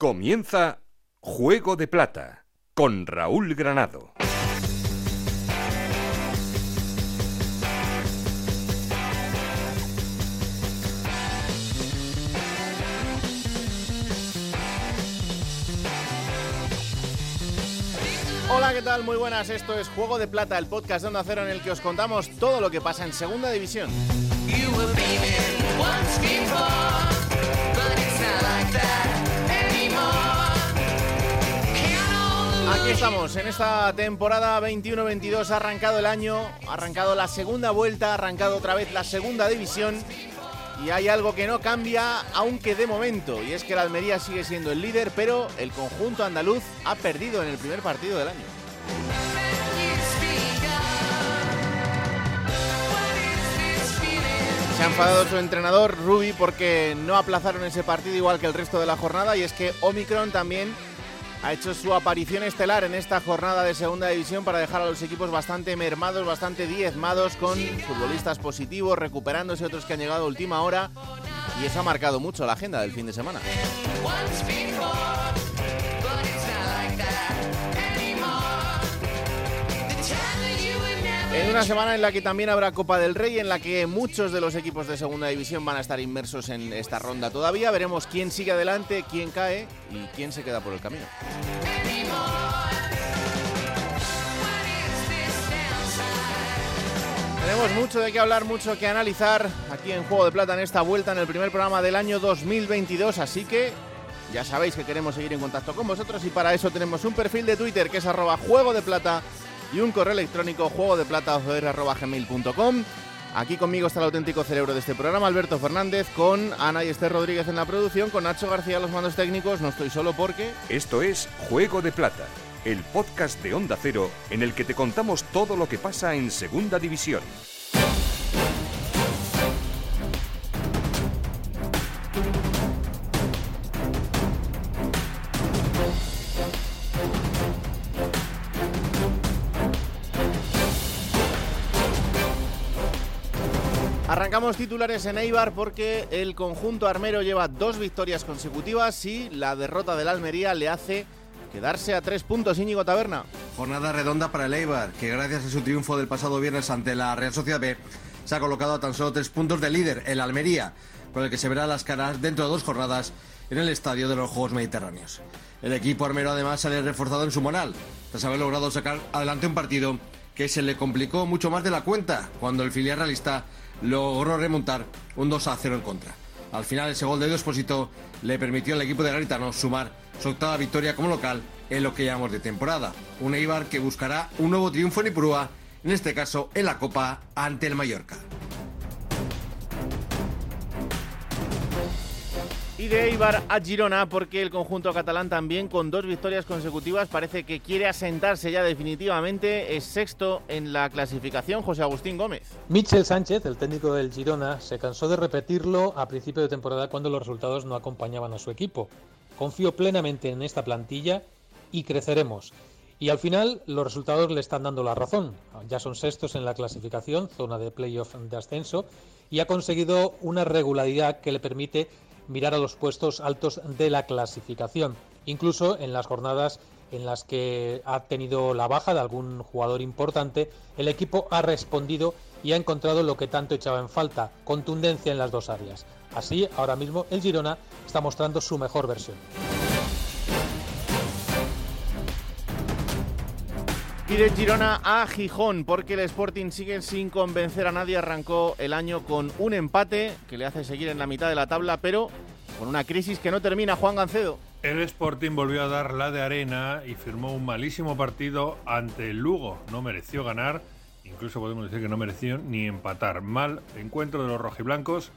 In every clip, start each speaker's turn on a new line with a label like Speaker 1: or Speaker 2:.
Speaker 1: Comienza Juego de Plata con Raúl Granado.
Speaker 2: Hola, ¿qué tal? Muy buenas. Esto es Juego de Plata, el podcast de Onda Cero en el que os contamos todo lo que pasa en Segunda División.
Speaker 3: You
Speaker 2: estamos, en esta temporada 21-22 ha arrancado el año, ha arrancado la segunda vuelta, ha arrancado otra vez la segunda división y hay algo que no cambia, aunque de momento, y es que la Almería sigue siendo el líder, pero el conjunto andaluz ha perdido en el primer partido del año. Se ha enfadado su entrenador Rubi porque no aplazaron ese partido igual que el resto de la jornada y es que Omicron también ha hecho su aparición estelar en esta jornada de segunda división para dejar a los equipos bastante mermados, bastante diezmados con futbolistas positivos, recuperándose otros que han llegado a última hora y eso ha marcado mucho la agenda del fin de semana. En una semana en la que también habrá Copa del Rey, en la que muchos de los equipos de segunda división van a estar inmersos en esta ronda todavía, veremos quién sigue adelante, quién cae y quién se queda por el camino. Tenemos mucho de qué hablar, mucho que analizar aquí en Juego de Plata en esta vuelta en el primer programa del año 2022, así que ya sabéis que queremos seguir en contacto con vosotros y para eso tenemos un perfil de Twitter que es arroba Juego de Plata y un correo electrónico juego de plata Aquí conmigo está el auténtico cerebro de este programa, Alberto Fernández, con Ana y Esther Rodríguez en la producción, con Nacho García a los mandos técnicos. No estoy solo porque
Speaker 1: Esto es Juego de Plata, el podcast de Onda Cero en el que te contamos todo lo que pasa en Segunda División.
Speaker 2: Arrancamos titulares en Eibar porque el conjunto armero lleva dos victorias consecutivas y la derrota del Almería le hace quedarse a tres puntos Íñigo Taberna.
Speaker 4: Jornada redonda para el Eibar, que gracias a su triunfo del pasado viernes ante la Real Sociedad B, se ha colocado a tan solo tres puntos de líder, el Almería, con el que se verá las caras dentro de dos jornadas en el estadio de los Juegos Mediterráneos. El equipo armero además sale reforzado en su moral, tras haber logrado sacar adelante un partido que se le complicó mucho más de la cuenta cuando el filial realista logró remontar un 2 a 0 en contra. Al final ese gol de Expósito le permitió al equipo de Garitano sumar su octava victoria como local en lo que llamamos de temporada. Un Eibar que buscará un nuevo triunfo en Ipurúa, en este caso en la Copa ante el Mallorca.
Speaker 2: Y de Eibar a Girona porque el conjunto catalán también con dos victorias consecutivas parece que quiere asentarse ya definitivamente. Es sexto en la clasificación José Agustín Gómez.
Speaker 5: Michel Sánchez, el técnico del Girona, se cansó de repetirlo a principio de temporada cuando los resultados no acompañaban a su equipo. Confío plenamente en esta plantilla y creceremos. Y al final los resultados le están dando la razón. Ya son sextos en la clasificación, zona de playoff de ascenso, y ha conseguido una regularidad que le permite mirar a los puestos altos de la clasificación. Incluso en las jornadas en las que ha tenido la baja de algún jugador importante, el equipo ha respondido y ha encontrado lo que tanto echaba en falta, contundencia en las dos áreas. Así, ahora mismo el Girona está mostrando su mejor versión.
Speaker 2: Y de Girona a Gijón, porque el Sporting sigue sin convencer a nadie. Arrancó el año con un empate que le hace seguir en la mitad de la tabla, pero con una crisis que no termina. Juan Gancedo.
Speaker 6: El Sporting volvió a dar la de arena y firmó un malísimo partido ante el Lugo. No mereció ganar, incluso podemos decir que no mereció ni empatar. Mal encuentro de los rojiblancos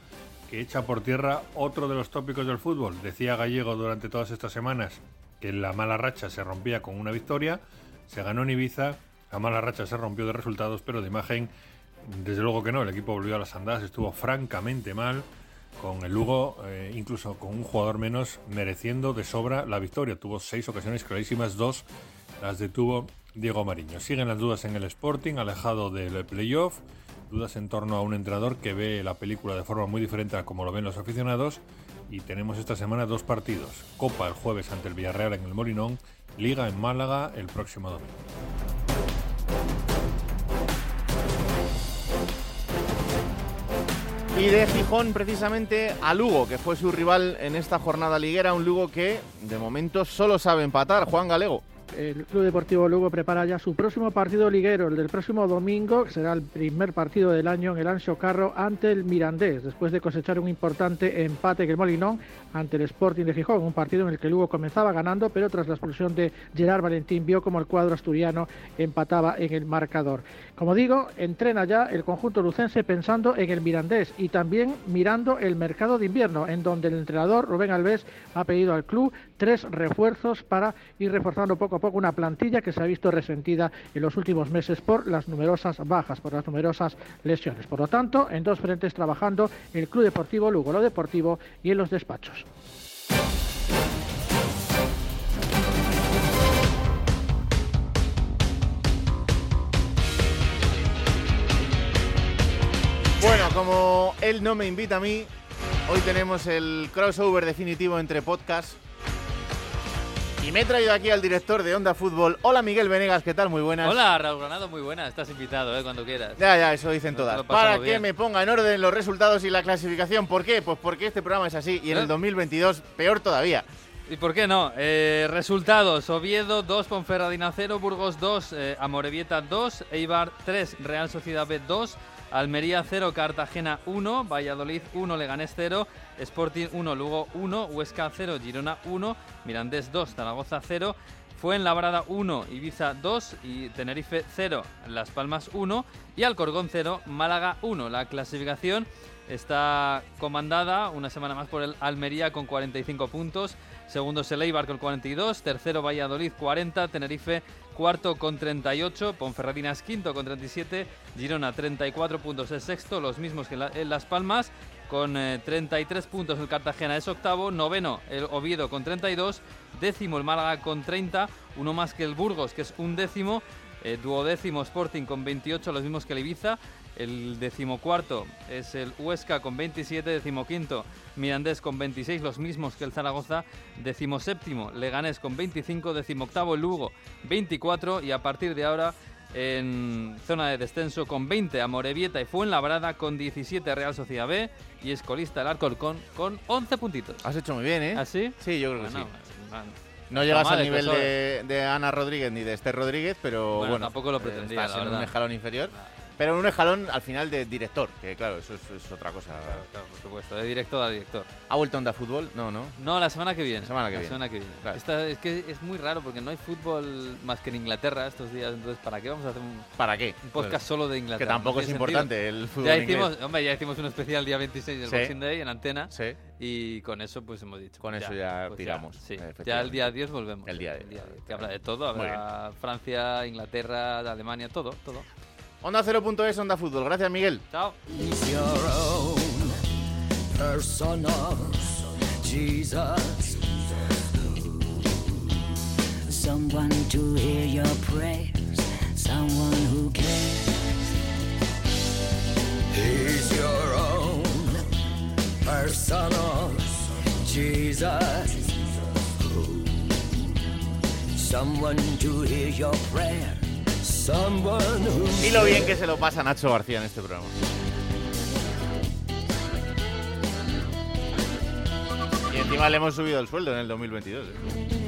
Speaker 6: que echa por tierra otro de los tópicos del fútbol. Decía Gallego durante todas estas semanas que la mala racha se rompía con una victoria. Se ganó en Ibiza, la mala racha se rompió de resultados, pero de imagen, desde luego que no. El equipo volvió a las andadas, estuvo francamente mal con el Lugo, eh, incluso con un jugador menos, mereciendo de sobra la victoria. Tuvo seis ocasiones clarísimas, dos las detuvo Diego Mariño. Siguen las dudas en el Sporting, alejado del playoff, dudas en torno a un entrenador que ve la película de forma muy diferente a como lo ven los aficionados y tenemos esta semana dos partidos. Copa el jueves ante el Villarreal en el Molinón, Liga en Málaga el próximo domingo.
Speaker 2: Y de Gijón precisamente a Lugo, que fue su rival en esta jornada liguera, un Lugo que de momento solo sabe empatar, Juan Galego.
Speaker 7: El Club Deportivo Lugo prepara ya su próximo partido liguero, el del próximo domingo, que será el primer partido del año en el Ancho Carro ante el Mirandés, después de cosechar un importante empate en el Molinón ante el Sporting de Gijón, un partido en el que Lugo comenzaba ganando, pero tras la expulsión de Gerard Valentín vio como el cuadro asturiano empataba en el marcador. Como digo, entrena ya el conjunto lucense pensando en el Mirandés y también mirando el mercado de invierno, en donde el entrenador Rubén Alves ha pedido al club tres refuerzos para ir reforzando poco a poco una plantilla que se ha visto resentida en los últimos meses por las numerosas bajas, por las numerosas lesiones. Por lo tanto, en dos frentes trabajando el Club Deportivo Lugo, lo deportivo y en los despachos.
Speaker 2: Bueno, como él no me invita a mí, hoy tenemos el crossover definitivo entre podcasts. Y me he traído aquí al director de Onda Fútbol. Hola Miguel Venegas, ¿qué tal? Muy buenas.
Speaker 8: Hola, Raúl Granado, muy buena. Estás invitado, ¿eh? Cuando quieras.
Speaker 2: Ya, ya, eso dicen todas. Para que me ponga en orden los resultados y la clasificación. ¿Por qué? Pues porque este programa es así y en
Speaker 8: ¿Eh?
Speaker 2: el 2022 peor todavía.
Speaker 8: ¿Y por qué no? Eh, resultados: Oviedo 2, Ponferradina 0, Burgos 2, eh, Amorebieta 2, Eibar 3, Real Sociedad B 2, Almería 0, Cartagena 1, Valladolid 1, Leganés 0, Sporting 1, Lugo 1, Huesca 0, Girona 1, Mirandés 2, Zaragoza 0, Fuenlabrada 1, Ibiza 2 y Tenerife 0, Las Palmas 1 y Alcorcón 0, Málaga 1. La clasificación está comandada una semana más por el Almería con 45 puntos, segundo es el Eibar con 42, tercero Valladolid 40, Tenerife cuarto con 38, Ponferradina es quinto con 37, Girona 34 puntos es sexto, los mismos que en Las Palmas con eh, 33 puntos el Cartagena es octavo, noveno el Oviedo con 32, décimo el Málaga con 30, uno más que el Burgos que es un décimo, eh, duodécimo Sporting con 28, los mismos que el Ibiza, el decimocuarto es el Huesca con 27, decimoquinto Mirandés con 26, los mismos que el Zaragoza, decimoséptimo Leganés con 25, decimoctavo Lugo 24 y a partir de ahora en zona de descenso con 20 Amorebieta y Fuenlabrada con 17 Real Sociedad B y escolista el Alcorcón con 11 puntitos.
Speaker 2: Has hecho muy bien, ¿eh?
Speaker 8: ¿Así?
Speaker 2: Sí, yo creo que sí.
Speaker 8: bueno,
Speaker 2: No llegas al
Speaker 8: el
Speaker 2: nivel de, de Ana Rodríguez ni de Esther Rodríguez, pero
Speaker 8: Bueno,
Speaker 2: bueno,
Speaker 8: tampoco lo
Speaker 2: eh,
Speaker 8: pretendía,
Speaker 2: estás
Speaker 8: la
Speaker 2: en un escalón inferior. Pero en un escalón al final de director, que claro, eso es, es otra cosa.
Speaker 8: Claro, claro, por supuesto, de director a director.
Speaker 2: ¿Ha vuelto Onda Fútbol? No, no.
Speaker 8: No, la semana que viene.
Speaker 2: La semana que
Speaker 8: la
Speaker 2: viene.
Speaker 8: semana que viene.
Speaker 2: Claro.
Speaker 8: Esta- es que es muy raro porque no hay fútbol más que en Inglaterra estos días. Entonces, ¿para qué vamos a hacer un,
Speaker 2: ¿Para qué?
Speaker 8: un podcast solo de
Speaker 2: Que
Speaker 8: Inglaterra?
Speaker 2: tampoco
Speaker 8: No
Speaker 2: es importante
Speaker 8: sentido.
Speaker 2: el fútbol
Speaker 8: Ya
Speaker 2: inglés.
Speaker 8: hicimos, hombre, ya hicimos un especial día 26 del
Speaker 2: Sí.
Speaker 8: Boxing Day en antena
Speaker 2: Sí.
Speaker 8: y con eso pues hemos dicho.
Speaker 2: Con
Speaker 8: pues
Speaker 2: eso ya
Speaker 8: pues
Speaker 2: tiramos,
Speaker 8: sí. Ya el día 10 volvemos.
Speaker 2: El día 10,
Speaker 8: que habla de todo, habrá Francia, Inglaterra, Alemania, todo, todo.
Speaker 2: Onda 0.es, Onda Fútbol. Gracias, Miguel.
Speaker 8: Chao.
Speaker 9: is your own personal Jesus. Someone to hear your prayers, someone who cares. He's your own personal Jesus. Someone to hear your prayer, someone who
Speaker 2: Y lo bien que se lo pasa Nacho García en este programa. Y encima le hemos subido el sueldo en el 2022. ¿eh?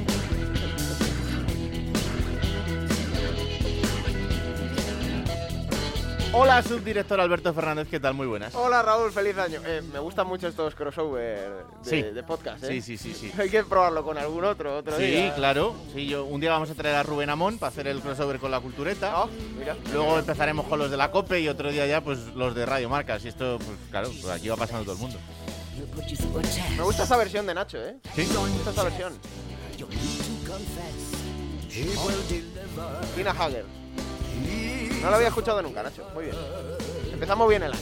Speaker 2: Hola, subdirector Alberto Fernández, ¿qué tal? Muy buenas.
Speaker 10: Hola Raúl, feliz año. Eh, me gustan mucho estos crossover de,
Speaker 2: Sí.
Speaker 10: de podcast. ¿eh?
Speaker 2: Sí, sí, sí, sí.
Speaker 10: Hay que probarlo con algún otro, otro
Speaker 2: Sí,
Speaker 10: día.
Speaker 2: claro. Sí, yo, un día vamos a traer a Rubén Amón para hacer el crossover con la cultureta.
Speaker 10: Ah, mira.
Speaker 2: Luego empezaremos con los de la COPE y otro día ya pues los de Radio Marcas. Y esto, pues claro, pues aquí va pasando todo el mundo.
Speaker 10: Me gusta esa versión de Nacho, ¿eh?
Speaker 2: Sí.
Speaker 10: Me gusta esa versión. Tina Hager. No lo había escuchado nunca, Nacho. Muy bien. Empezamos bien el año.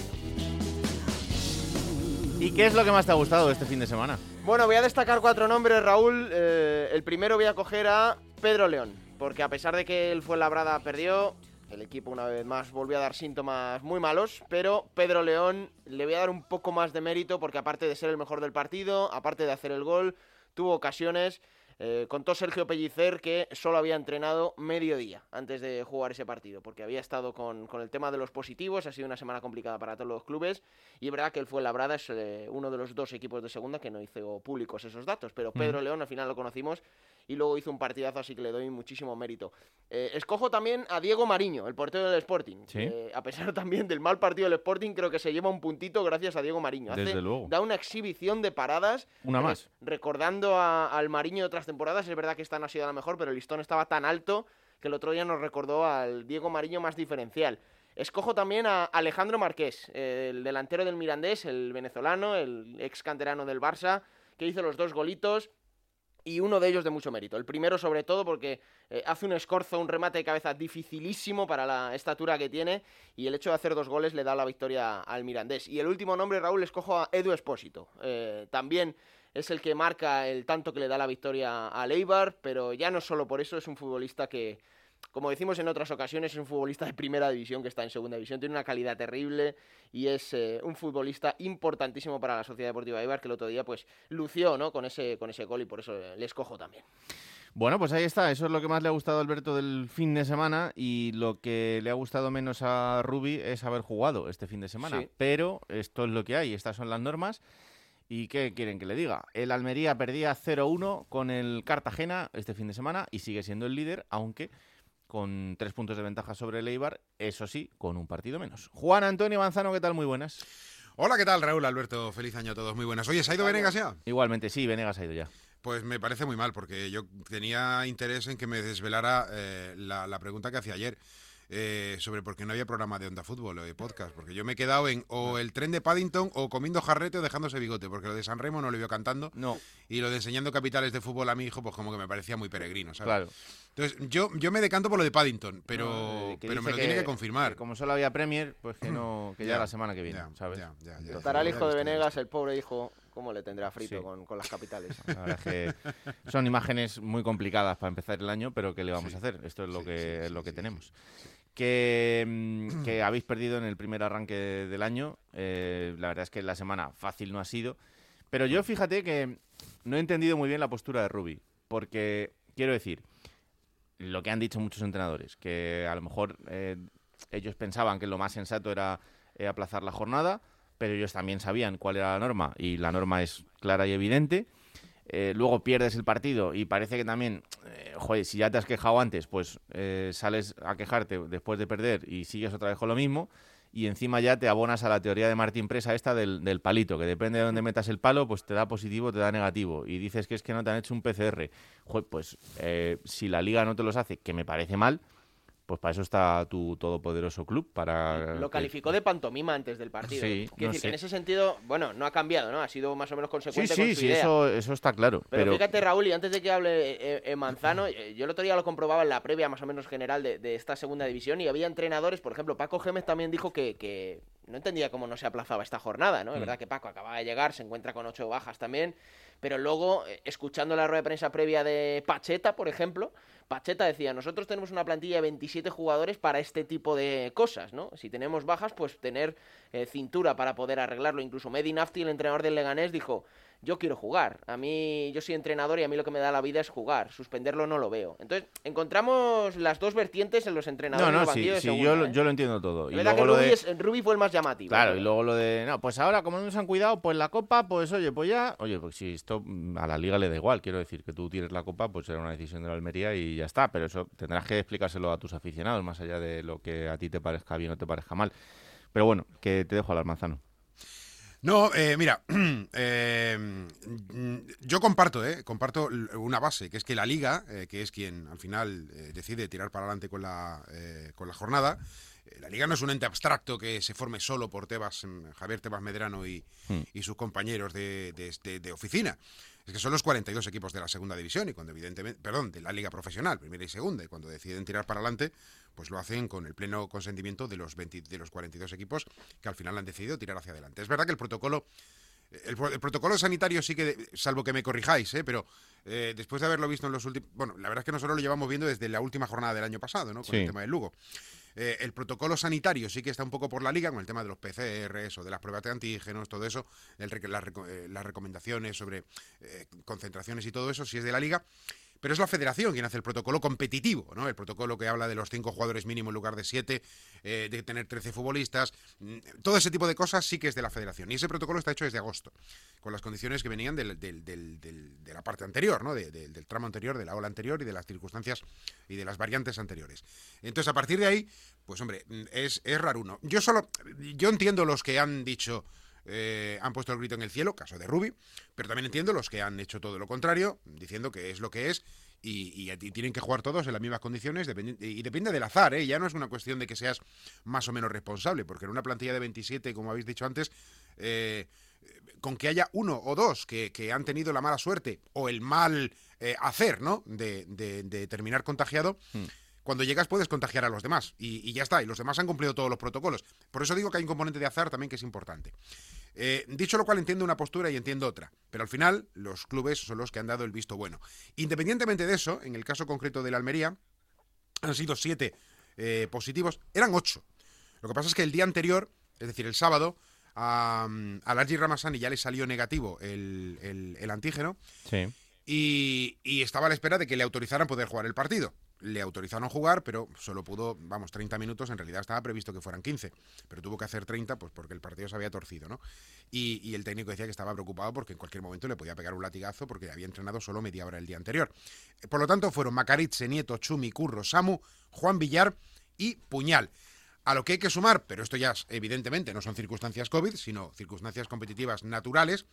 Speaker 2: ¿Y qué es lo que más te ha gustado este fin de semana?
Speaker 10: Bueno, voy a destacar cuatro nombres, Raúl. Eh, el primero voy a coger a Pedro León, porque a pesar de que él fue labrada perdió, El equipo una vez más volvió a dar síntomas muy malos, pero Pedro León le voy a dar un poco más de mérito porque aparte de ser el mejor del partido, aparte de hacer el gol, tuvo ocasiones. Eh, contó Sergio Pellicer que solo había entrenado medio día antes de jugar ese partido, porque había estado con, con el tema de los positivos, ha sido una semana complicada para todos los clubes, y es verdad que el Fuenlabrada es eh, uno de los dos equipos de segunda que no hizo públicos esos datos, pero Pedro León al final lo conocimos y luego hizo un partidazo, así que le doy muchísimo mérito. Eh, escojo también a Diego Mariño, el portero del Sporting.
Speaker 11: Sí.
Speaker 10: Eh, a pesar también del mal partido del Sporting, creo que se lleva un puntito gracias a Diego Mariño. Hace-
Speaker 11: Desde luego.
Speaker 10: Da una exhibición de paradas.
Speaker 11: Una más.
Speaker 10: Recordando a- al Mariño de otras temporadas, es verdad que esta no ha sido la mejor, pero el listón estaba tan alto que el otro día nos recordó al Diego Mariño más diferencial. Escojo también a Alejandro Marqués, el delantero del Mirandés, el venezolano, el ex canterano del Barça, que hizo los dos golitos y uno de ellos de mucho mérito. El primero sobre todo porque eh, hace un escorzo, un remate de cabeza dificilísimo para la estatura que tiene y el hecho de hacer dos goles le da la victoria al Mirandés. Y el último nombre, Raúl, escojo a Edu Espósito. Eh, también es el que marca el tanto que le da la victoria al Eibar, pero ya no solo por eso, es un futbolista que, como decimos en otras ocasiones, es un futbolista de primera división que está en segunda división, tiene una calidad terrible y es eh, un futbolista importantísimo para la Sociedad Deportiva Eibar que el otro día pues lució ¿no? con, ese, con ese gol y por eso eh, le escojo también.
Speaker 2: Bueno, pues ahí está. Eso es lo que más le ha gustado a Alberto del fin de semana y lo que le ha gustado menos a Rubi es haber jugado este fin de semana.
Speaker 10: Sí.
Speaker 2: Pero esto es lo que hay, estas son las normas. ¿Y qué quieren que le diga? El Almería perdía 0-1 con el Cartagena este fin de semana y sigue siendo el líder, aunque con tres puntos de ventaja sobre el Eibar, eso sí, con un partido menos. Juan Antonio Manzano, ¿qué tal? Muy buenas.
Speaker 12: Hola, ¿qué tal, Raúl, Alberto? Feliz año a todos, muy buenas. Oye, ¿se ha ido Venegas ya?
Speaker 2: Igualmente, sí, Venegas ha ido ya.
Speaker 12: Pues me parece muy mal, porque yo tenía interés en que me desvelara eh, la, la pregunta que hacía ayer eh, sobre por qué no había programa de Onda Fútbol o de podcast, porque yo me he quedado en o el tren de Paddington o comiendo jarrete o dejándose bigote, porque lo de San Remo no lo vio cantando
Speaker 2: No,
Speaker 12: y lo de enseñando capitales de fútbol a mi hijo, pues como que me parecía muy peregrino, ¿sabes?
Speaker 2: claro.
Speaker 12: Entonces, yo, yo me decanto por lo de Paddington, pero,
Speaker 2: No, eh,
Speaker 12: pero me lo tiene que confirmar.
Speaker 2: que como solo había Premier, pues que no, que ya,
Speaker 12: Ya,
Speaker 2: la semana que viene,
Speaker 12: Ya,
Speaker 2: ¿sabes?
Speaker 12: ya, ya, ya.
Speaker 10: Estará el
Speaker 12: Ya
Speaker 10: hijo de Venegas, el pobre hijo, ¿cómo le tendrá frito
Speaker 2: Sí.
Speaker 10: con, con las capitales?
Speaker 2: La es que son imágenes muy complicadas para empezar el año, pero ¿qué le vamos
Speaker 12: Sí.
Speaker 2: a hacer? Esto es lo
Speaker 12: Sí,
Speaker 2: que, es lo que tenemos. Que, mm, que habéis perdido en el primer arranque del año. eh, la verdad es que la semana fácil no ha sido. Pero yo fíjate que no he entendido muy bien la postura de Rubi. Porque, quiero decir, lo que han dicho muchos entrenadores, que a lo mejor eh, ellos pensaban que lo más sensato era eh, aplazar la jornada, pero ellos también sabían cuál era la norma y la norma es clara y evidente. Eh, luego pierdes el partido y parece que también, eh, joder, si ya te has quejado antes, pues eh, sales a quejarte después de perder y sigues otra vez con lo mismo. Y encima ya te abonas a la teoría de Martín Presa esta del, del palito, que depende de dónde metas el palo, pues te da positivo, te da negativo. Y dices que es que no te han hecho un PCR. Joder, pues eh, si la liga no te los hace, que me parece mal, pues para eso está tu todopoderoso club, para...
Speaker 10: Lo calificó de pantomima antes del partido.
Speaker 2: Sí,
Speaker 10: Quiero
Speaker 2: no
Speaker 10: decir que en ese sentido, bueno, no ha cambiado, ¿no? Ha sido más o menos
Speaker 2: Sí,
Speaker 10: consecuente con
Speaker 2: sí,
Speaker 10: su
Speaker 2: sí,
Speaker 10: idea.
Speaker 2: eso, eso está claro.
Speaker 10: Pero,
Speaker 2: Pero,
Speaker 10: fíjate, Raúl, y antes de que hable eh, eh, Manzano, eh, yo el otro día lo comprobaba en la previa más o menos general de, de esta segunda división y había entrenadores, por ejemplo, Paco Gémez también dijo que, que no entendía cómo no se aplazaba esta jornada, ¿no? Es
Speaker 2: Mm.
Speaker 10: verdad que Paco acaba de llegar, se encuentra con ocho bajas también, pero luego, eh, escuchando la rueda de prensa previa de Pacheta, por ejemplo, Pacheta decía, nosotros tenemos una plantilla de 27 jugadores para este tipo de cosas, ¿no? Si tenemos bajas, pues tener eh, cintura para poder arreglarlo. Incluso Medi Nafti, el entrenador del Leganés, dijo, yo quiero jugar. A mí, yo soy entrenador y a mí lo que me da la vida es jugar. Suspenderlo no lo veo. Entonces, encontramos las dos vertientes en los entrenadores
Speaker 2: no, no, sí,
Speaker 10: de
Speaker 2: sí,
Speaker 10: segunda,
Speaker 2: yo, lo-
Speaker 10: ¿eh?
Speaker 2: yo lo entiendo todo. Y
Speaker 10: verdad que
Speaker 2: lo
Speaker 10: Rubi,
Speaker 2: de-
Speaker 10: es- Rubi fue el más llamativo.
Speaker 2: Claro,
Speaker 10: pero-
Speaker 2: y luego lo de, no, pues ahora como no nos han cuidado, pues la copa, pues oye, pues ya, oye, pues si esto a la liga le da igual, quiero decir que tú tienes la copa, pues será una decisión de la Almería y ya está, pero eso tendrás que explicárselo a tus aficionados, más allá de lo que a ti te parezca bien o te parezca mal. Pero bueno, que te dejo al manzano.
Speaker 12: No, eh, mira, eh, yo comparto, eh, comparto una base, que es que la liga, eh, que es quien al final eh, decide tirar para adelante con la, con la jornada, la liga no es un ente abstracto que se forme solo por Tebas, mm, Javier Tebas Medrano y,
Speaker 2: Hmm.
Speaker 12: y sus compañeros de, de- de- de oficina. Es que son los 42 equipos de la segunda división y cuando evidentemente, perdón, de la liga profesional, primera y segunda, y cuando deciden tirar para adelante, pues lo hacen con el pleno consentimiento de los 20 de los 42 equipos que al final han decidido tirar hacia adelante. Es verdad que el protocolo El, pro- el protocolo sanitario sí que, salvo que me corrijáis, ¿eh? pero eh, después de haberlo visto en los últimos... Bueno, la verdad es que nosotros lo llevamos viendo desde la última jornada del año pasado, ¿no? Con
Speaker 2: Sí.
Speaker 12: el tema del Lugo. Eh, el protocolo sanitario sí que está un poco por la liga con el tema de los PCRs o de las pruebas de antígenos, todo eso, el reco- eh, las recomendaciones sobre eh, concentraciones y todo eso, sí es de la liga. Pero es la federación quien hace el protocolo competitivo, ¿no? El protocolo que habla de los cinco jugadores mínimo en lugar de siete, eh, de tener 13 futbolistas, mm, todo ese tipo de cosas sí que es de la federación. Y ese protocolo está hecho desde agosto, con las condiciones que venían de la parte anterior, ¿no? De- del- del tramo anterior, de la ola anterior y de las circunstancias y de las variantes anteriores. Entonces, a partir de ahí, pues hombre, mm, es, es raro uno. Yo solo, yo entiendo los que han dicho, eh, han puesto el grito en el cielo, caso de Rubi, pero también entiendo los que han hecho todo lo contrario, diciendo que es lo que es y, tienen que jugar todos en las mismas condiciones y depende del azar, ¿eh? ya no es una cuestión de que seas más o menos responsable, porque en una plantilla de 27, como habéis dicho antes, eh, con que haya uno o dos que, han tenido la mala suerte o el mal eh, hacer, ¿no? De, terminar contagiado, cuando llegas puedes contagiar a los demás y, y ya está, y los demás han cumplido todos los protocolos. Por eso digo que hay un componente de azar también que es importante. Eh, dicho lo cual, entiendo una postura y entiendo otra, pero al final los clubes son los que han dado el visto bueno. Independientemente de eso, en el caso concreto de la Almería, han sido siete eh, positivos, eran ocho. Lo que pasa es que el día anterior, es decir, el sábado, a, a Largi Ramasani ya le salió negativo el, el- el antígeno
Speaker 2: Sí.
Speaker 12: y, y estaba a la espera de que le autorizaran poder jugar el partido. Le autorizaron jugar, pero solo pudo, vamos, 30 minutos. En realidad estaba previsto que fueran 15, pero tuvo que hacer 30 pues porque el partido se había torcido, ¿no? Y, el técnico decía que estaba preocupado porque en cualquier momento le podía pegar un latigazo porque había entrenado solo media hora el día anterior. Por lo tanto, fueron Macaritze, Nieto, Chumi, Curro, Samu, Juan Villar y Puñal. A lo que hay que sumar, pero esto ya evidentemente no son circunstancias COVID, sino circunstancias competitivas naturales,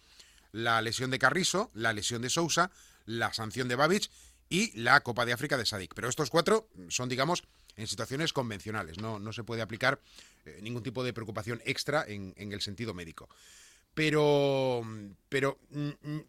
Speaker 12: la lesión de Carrizo, la lesión de Sousa, la sanción de Babic y la Copa de África de Sadik. Pero estos cuatro son, digamos, en situaciones convencionales. No, no se puede aplicar eh, ningún tipo de preocupación extra en, en el sentido médico. Pero, pero mm, mm,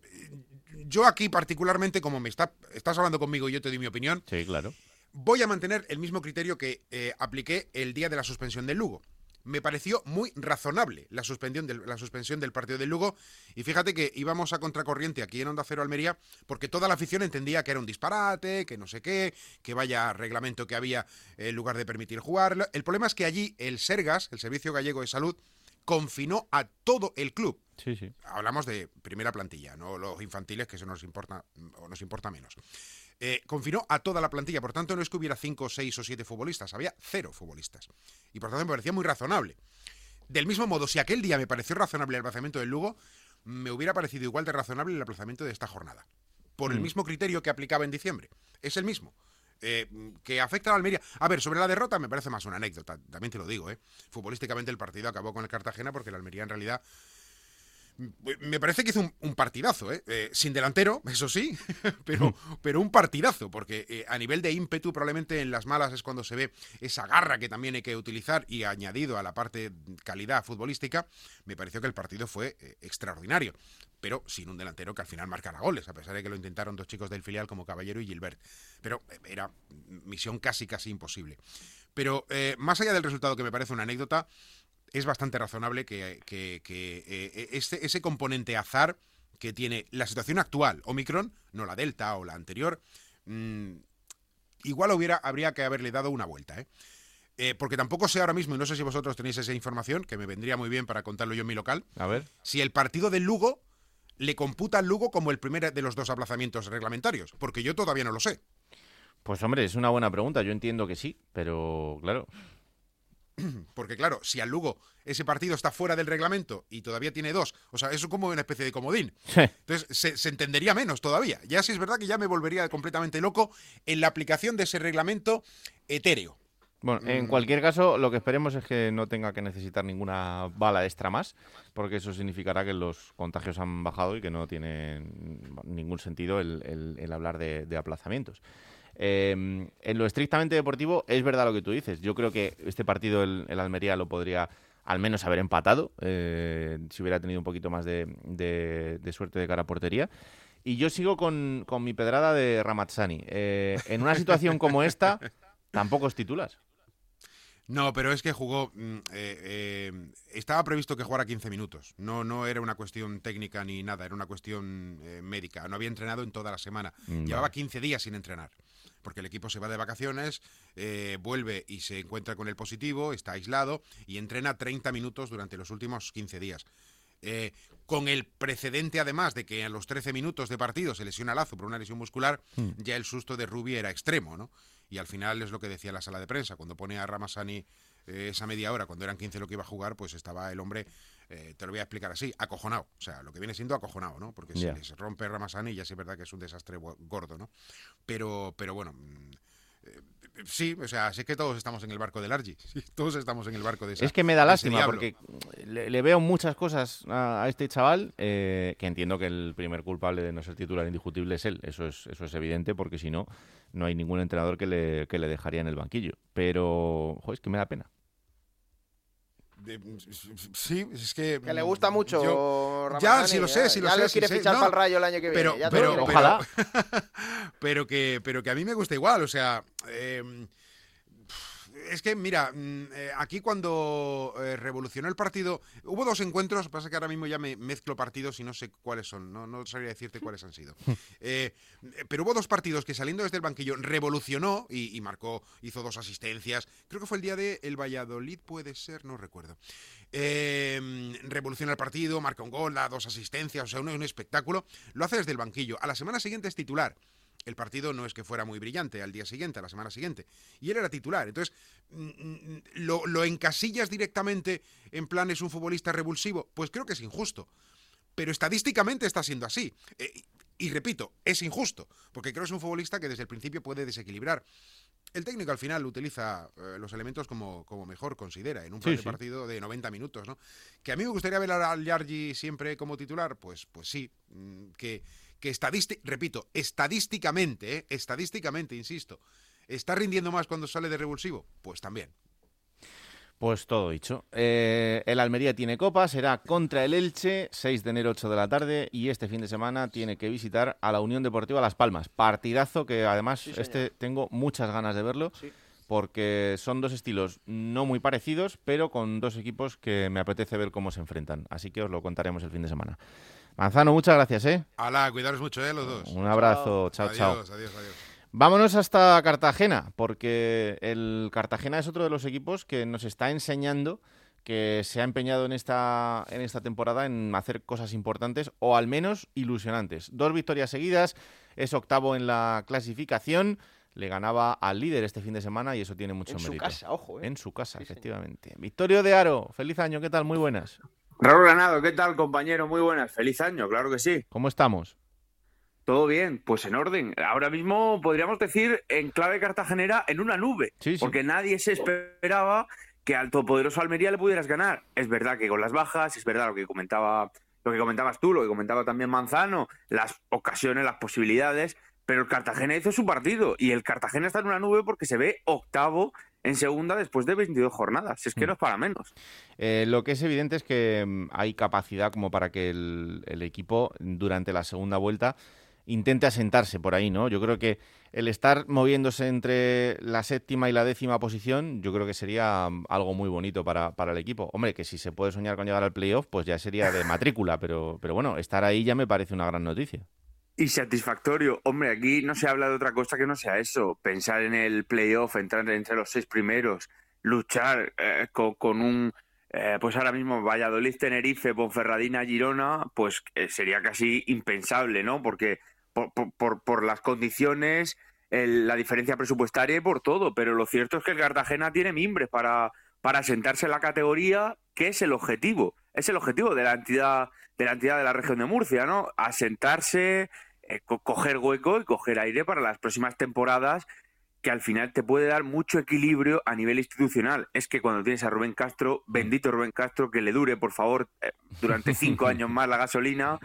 Speaker 12: yo aquí particularmente, como me está, estás hablando conmigo y yo te doy mi opinión,
Speaker 2: Sí, claro.
Speaker 12: voy a mantener el mismo criterio que eh, apliqué el día de la suspensión del Lugo. Me pareció muy razonable la suspensión, del, la suspensión del partido del Lugo. Y fíjate que íbamos a contracorriente aquí en Onda Cero Almería, porque toda la afición entendía que era un disparate, que no sé qué, que vaya reglamento que había eh, en lugar de permitir jugar. El problema es que allí el Sergas, el Servicio Gallego de Salud, confinó a todo el club.
Speaker 2: Sí, sí.
Speaker 12: Hablamos de primera plantilla, no los infantiles, que eso nos importa o nos importa menos. Eh, confinó a toda la plantilla, por tanto no es que hubiera cinco, seis o siete futbolistas, había cero futbolistas. Y por tanto me parecía muy razonable. Del mismo modo, si aquel día me pareció razonable el aplazamiento del Lugo, me hubiera parecido igual de razonable el aplazamiento de esta jornada. Por el
Speaker 2: Mm.
Speaker 12: mismo criterio que aplicaba en diciembre. Es el mismo. Eh, que afecta a la Almería. A ver, sobre la derrota me parece más una anécdota, también te lo digo, ¿eh? Futbolísticamente el partido acabó con el Cartagena porque la Almería en realidad me parece que hizo un, partidazo, ¿eh? Eh, sin delantero, eso sí, pero, pero un partidazo, porque eh, a nivel de ímpetu probablemente en las malas es cuando se ve esa garra que también hay que utilizar y añadido a la parte calidad futbolística, me pareció que el partido fue eh, extraordinario, pero sin un delantero que al final marcara goles, a pesar de que lo intentaron dos chicos del filial como Caballero y Gilbert, pero era misión casi casi imposible. Pero más allá del resultado que me parece una anécdota, es bastante razonable que, que- que, eh, este- ese componente azar que tiene la situación actual, Omicron, no la Delta o la anterior, mm, igual hubiera, habría que haberle dado una vuelta, ¿eh? Eh, porque tampoco sé ahora mismo, y no sé si vosotros tenéis esa información, que me vendría muy bien para contarlo yo en mi local,
Speaker 2: A ver.
Speaker 12: si el partido del Lugo le computa al Lugo como el primer de los dos aplazamientos reglamentarios, porque yo todavía no lo sé.
Speaker 2: Pues hombre, es una buena pregunta. Yo entiendo que sí, pero claro.
Speaker 12: Porque claro, si al Lugo ese partido está fuera del reglamento y todavía tiene dos, o sea, eso es como una especie de comodín. Entonces se, se entendería menos todavía. Ya sí es verdad que ya me volvería completamente loco en la aplicación de ese reglamento etéreo.
Speaker 2: Bueno, en
Speaker 12: Mm.
Speaker 2: cualquier caso, lo que esperemos es que no tenga que necesitar ninguna bala extra más, porque eso significará que los contagios han bajado y que no tiene ningún sentido el, el- el hablar de, de aplazamientos. Eh, en lo estrictamente deportivo, es verdad lo que tú dices. Yo creo que este partido el, el Almería lo podría al menos haber empatado, eh, si hubiera tenido un poquito más de, de- de suerte de cara a portería. Y yo sigo con, con mi pedrada de Ramazzani. Eh, en una situación como esta, tampoco os titulas.
Speaker 12: No, pero es que jugó. mm, eh, eh, estaba previsto que jugara 15 minutos. No, no era una cuestión técnica ni nada, era una cuestión eh, médica. No había entrenado en toda la semana.
Speaker 2: Mm,
Speaker 12: Llevaba
Speaker 2: vale.
Speaker 12: 15 días sin entrenar. Porque el equipo se va de vacaciones, eh, vuelve y se encuentra con el positivo, está aislado y entrena 30 minutos durante los últimos 15 días. Eh, con el precedente, además, de que a los 13 minutos de partido se lesiona Lazo por una lesión muscular,
Speaker 2: Hmm.
Speaker 12: ya el susto de Rubi era extremo, ¿no? Y al final es lo que decía la sala de prensa, cuando pone a Ramasani eh, esa media hora, cuando eran 15 lo que iba a jugar, pues estaba el hombre, eh, te lo voy a explicar así, acojonado, o sea, lo que viene siendo acojonado, ¿no? Porque si les rompe Ramasani ya sí es verdad que es un desastre go- gordo, ¿no? Pero, pero bueno... mm, Sí, o sea, sé que todos estamos en el barco del Argi, sí, todos estamos en el barco de esa-
Speaker 2: Es que me da lástima porque le, le veo muchas cosas a, a este chaval eh, que entiendo que el primer culpable de no ser titular indiscutible es él. Eso es, eso es evidente porque si no, no hay ningún entrenador que le, que le dejaría en el banquillo. Pero, joder, es que me da pena.
Speaker 12: De- sí, es que.
Speaker 10: Que le gusta mucho.
Speaker 12: yo- ya, sí lo sé,
Speaker 10: ya-
Speaker 12: sí lo
Speaker 10: ya
Speaker 12: sé.
Speaker 10: lo
Speaker 12: sí
Speaker 10: quiere
Speaker 12: sé,
Speaker 10: fichar
Speaker 12: no,
Speaker 10: para el Rayo el año que viene.
Speaker 12: Pero,
Speaker 10: ya te lo
Speaker 12: pero,
Speaker 10: quiere
Speaker 12: pero- pero que, pero que a mí me gusta igual, o sea. eh, es que, mira, mm, eh, aquí cuando eh, revolucionó el partido, hubo dos encuentros, pasa que ahora mismo ya me mezclo partidos y no sé cuáles son, no, no sabría decirte cuáles han sido. Eh, pero hubo dos partidos que saliendo desde el banquillo revolucionó y, y marcó, hizo dos asistencias. Creo que fue el día de el Valladolid, puede ser, no recuerdo. Eh, revoluciona el partido, marca un gol, da dos asistencias, o sea, un, un espectáculo. Lo hace desde el banquillo. A la semana siguiente es titular. El partido no es que fuera muy brillante al día siguiente, a la semana siguiente. Y él era titular. Entonces, mm, mm, ¿lo, lo encasillas directamente en plan es un futbolista revulsivo? Pues creo que es injusto. Pero estadísticamente está siendo así. Eh, y repito, es injusto, porque creo que es un futbolista que desde el principio puede desequilibrar. El técnico al final utiliza eh, los elementos como, como mejor considera en un
Speaker 2: Sí, sí.
Speaker 12: partido de 90 minutos, ¿no? Que a mí me gustaría ver al Yargi siempre como titular, pues, pues sí. mm, Que, que estadísti- repito, estadísticamente, ¿eh? estadísticamente, insisto, ¿está rindiendo más cuando sale de revulsivo? Pues también.
Speaker 2: Pues todo dicho. Eh, el Almería tiene copa, será contra el Elche, 6 de enero, 8 de la tarde, y este fin de semana tiene que visitar a la Unión Deportiva Las Palmas. Partidazo que además
Speaker 10: Sí,
Speaker 2: este tengo muchas ganas de verlo,
Speaker 10: Sí.
Speaker 2: porque son dos estilos no muy parecidos, pero con dos equipos que me apetece ver cómo se enfrentan. Así que os lo contaremos el fin de semana. Manzano, muchas gracias, ¿eh?
Speaker 12: Alá, cuidaros mucho, ¿eh? Los dos.
Speaker 2: Un abrazo, chao, chao.
Speaker 12: adiós, adiós, adiós.
Speaker 2: Vámonos hasta Cartagena, porque el Cartagena es otro de los equipos que nos está enseñando que se ha empeñado en esta, en esta temporada en hacer cosas importantes o al menos ilusionantes. Dos victorias seguidas, es octavo en la clasificación, le ganaba al líder este fin de semana y eso tiene mucho
Speaker 10: En su
Speaker 2: mérito.
Speaker 10: casa, ojo, ¿eh?
Speaker 2: En su casa,
Speaker 10: Sí, señor.
Speaker 2: efectivamente. Victorio de Aro, feliz año, ¿qué tal? Muy buenas.
Speaker 13: Raúl Granado, ¿qué tal, compañero? Muy buenas. Feliz año, claro que sí.
Speaker 2: ¿Cómo estamos?
Speaker 13: Todo bien, pues en orden. Ahora mismo podríamos decir en clave cartagenera en una nube,
Speaker 2: Sí, sí.
Speaker 13: porque nadie se esperaba que al todopoderoso Almería le pudieras ganar. Es verdad que con las bajas, es verdad lo que comentaba, lo que comentabas tú, lo que comentaba también Manzano, las ocasiones, las posibilidades, pero el Cartagena hizo su partido y el Cartagena está en una nube porque se ve octavo en segunda después de 22 jornadas. Es que
Speaker 2: Mm.
Speaker 13: no es para menos.
Speaker 2: Eh, lo que es evidente es que mm, hay capacidad como para que el, el equipo durante la segunda vuelta intente asentarse por ahí, ¿no? Yo creo que el estar moviéndose entre la séptima y la décima posición, yo creo que sería mm, algo muy bonito para, para el equipo. Hombre, que si se puede soñar con llegar al playoff, pues ya sería de matrícula, pero, pero bueno, estar ahí ya me parece una gran noticia.
Speaker 13: Y satisfactorio. Hombre, aquí no se habla de otra cosa que no sea eso. Pensar en el playoff, entrar entre los seis primeros, luchar eh, co- con, un. eh, pues ahora mismo Valladolid, Tenerife, Ponferradina, Girona, pues eh, sería casi impensable, ¿no? Porque por, por- por- por las condiciones, el- la diferencia presupuestaria y por todo. Pero lo cierto es que el Cartagena tiene mimbres para, para sentarse en la categoría, que es el objetivo. Es el objetivo de la entidad de la entidad de la región de Murcia, ¿no? Asentarse, eh, co- coger hueco y coger aire para las próximas temporadas que al final te puede dar mucho equilibrio a nivel institucional. Es que cuando tienes a Rubén Castro, bendito Rubén Castro, que le dure, por favor, eh, durante cinco años más la gasolina,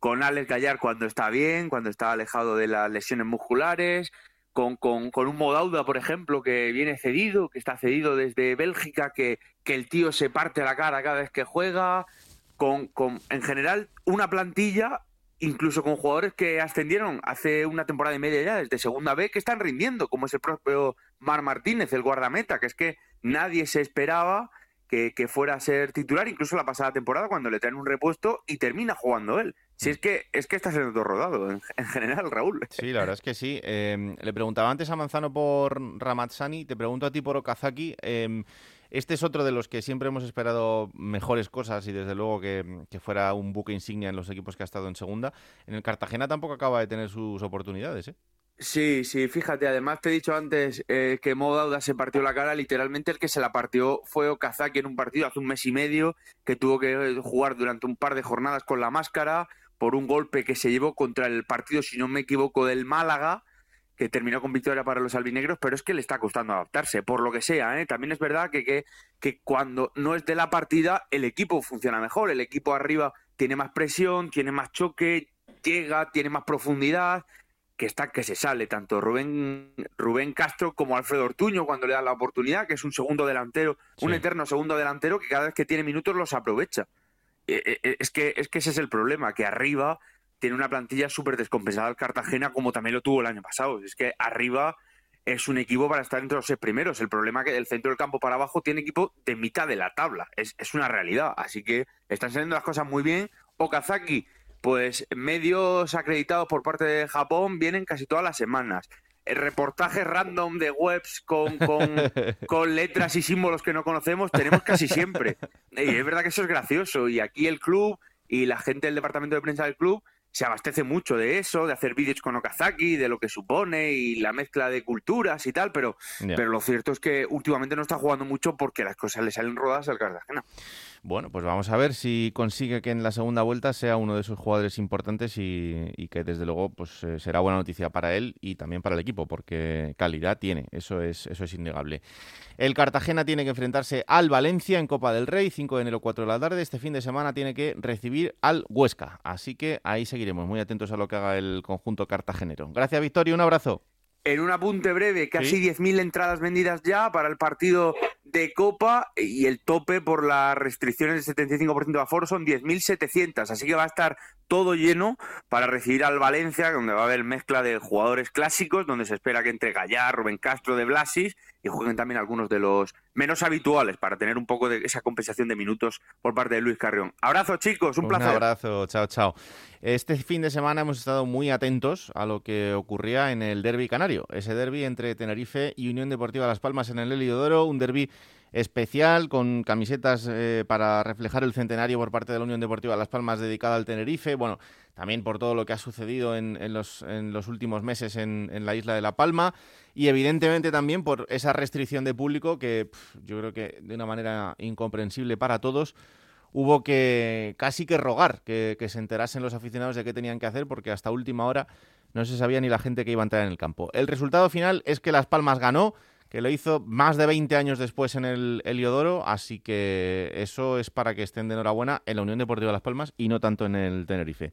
Speaker 13: con Alex Gallar cuando está bien, cuando está alejado de las lesiones musculares, con, con, con un Modauda, por ejemplo, que viene cedido, que está cedido desde Bélgica, que, que el tío se parte la cara cada vez que juega, con, con en general una plantilla incluso con jugadores que ascendieron hace una temporada y media ya desde segunda B que están rindiendo, como es el propio Mar Martínez, el guardameta, que es que nadie se esperaba que, que fuera a ser titular, incluso la pasada temporada cuando le traen un repuesto y termina jugando él. Si es que es que está siendo todo rodado en, en general, Raúl.
Speaker 2: Sí, la verdad es que sí. Eh, le preguntaba antes a Manzano por Ramazzani, te pregunto a ti por Okazaki. Eh, este es otro de los que siempre hemos esperado mejores cosas y desde luego que, que fuera un buque insignia en los equipos que ha estado en segunda. En el Cartagena tampoco acaba de tener sus oportunidades, ¿eh?
Speaker 13: Sí, sí, fíjate, además te he dicho antes eh, que Mo Dauda se partió la cara, literalmente el que se la partió fue Okazaki en un partido hace un mes y medio, que tuvo que eh, jugar durante un par de jornadas con la máscara por un golpe que se llevó contra el partido, si no me equivoco, del Málaga, que terminó con victoria para los albinegros, pero es que le está costando adaptarse, por lo que sea, ¿eh? También es verdad que, que, que cuando no es de la partida, el equipo funciona mejor, el equipo arriba tiene más presión, tiene más choque, llega, tiene más profundidad, que está que se sale tanto Rubén Rubén Castro como Alfredo Ortuño cuando le dan la oportunidad, que es un segundo delantero, un eterno segundo delantero que cada vez que tiene minutos los aprovecha. Eh, eh, Es que, es que ese es el problema, que arriba tiene una plantilla súper descompensada el Cartagena, como también lo tuvo el año pasado. Es que arriba es un equipo para estar entre los seis primeros. El problema es que del centro del campo para abajo tiene equipo de mitad de la tabla. Es, es una realidad. Así que están saliendo las cosas muy bien. Okazaki, pues medios acreditados por parte de Japón vienen casi todas las semanas. Eh, Reportajes random de webs con, con, con letras y símbolos que no conocemos tenemos casi siempre. Y es verdad que eso es gracioso. Y aquí el club y la gente del departamento de prensa del club se abastece mucho de eso, de hacer vídeos con Okazaki, de lo que supone y la mezcla de culturas y tal, pero, pero lo cierto es que últimamente no está jugando mucho porque las cosas le salen rodadas al Cartagena.
Speaker 2: Bueno, pues vamos a ver si consigue que en la segunda vuelta sea uno de esos jugadores importantes y, que desde luego pues eh, será buena noticia para él y también para el equipo, porque calidad tiene, eso es, eso es innegable. El Cartagena tiene que enfrentarse al Valencia en Copa del Rey, 5 de enero, 4 de la tarde. Este fin de semana tiene que recibir al Huesca. Así que ahí seguiremos muy atentos a lo que haga el conjunto cartagenero. Gracias, Victoria, un abrazo.
Speaker 13: En un apunte breve, casi
Speaker 2: Sí.
Speaker 13: 10.000 entradas vendidas ya para el partido de Copa y el tope por las restricciones del 75% de aforo son 10.700, así que va a estar todo lleno para recibir al Valencia, donde va a haber mezcla de jugadores clásicos, donde se espera que entre Gallar, Rubén Castro de Blasis y jueguen también algunos de los menos habituales para tener un poco de esa compensación de minutos por parte de Luis Carrión. Abrazo chicos, un placer.
Speaker 2: abrazo, chao, chao. Este fin de semana hemos estado muy atentos a lo que ocurría en el derby canario, ese derby entre Tenerife y Unión Deportiva Las Palmas en el Heliodoro, un derby especial con camisetas eh, para reflejar el centenario por parte de la Unión Deportiva Las Palmas dedicada al Tenerife, bueno, también por todo lo que ha sucedido en, los, en los últimos meses en, la isla de La Palma y evidentemente también por esa restricción de público que yo creo que de una manera incomprensible para todos hubo que casi que rogar que, que se enterasen los aficionados de qué tenían que hacer porque hasta última hora no se sabía ni la gente que iba a entrar en el campo. El resultado final es que Las Palmas ganó, que lo hizo más de 20 años después en el Heliodoro, así que eso es para que estén de enhorabuena en la Unión Deportiva Las Palmas y no tanto en el Tenerife.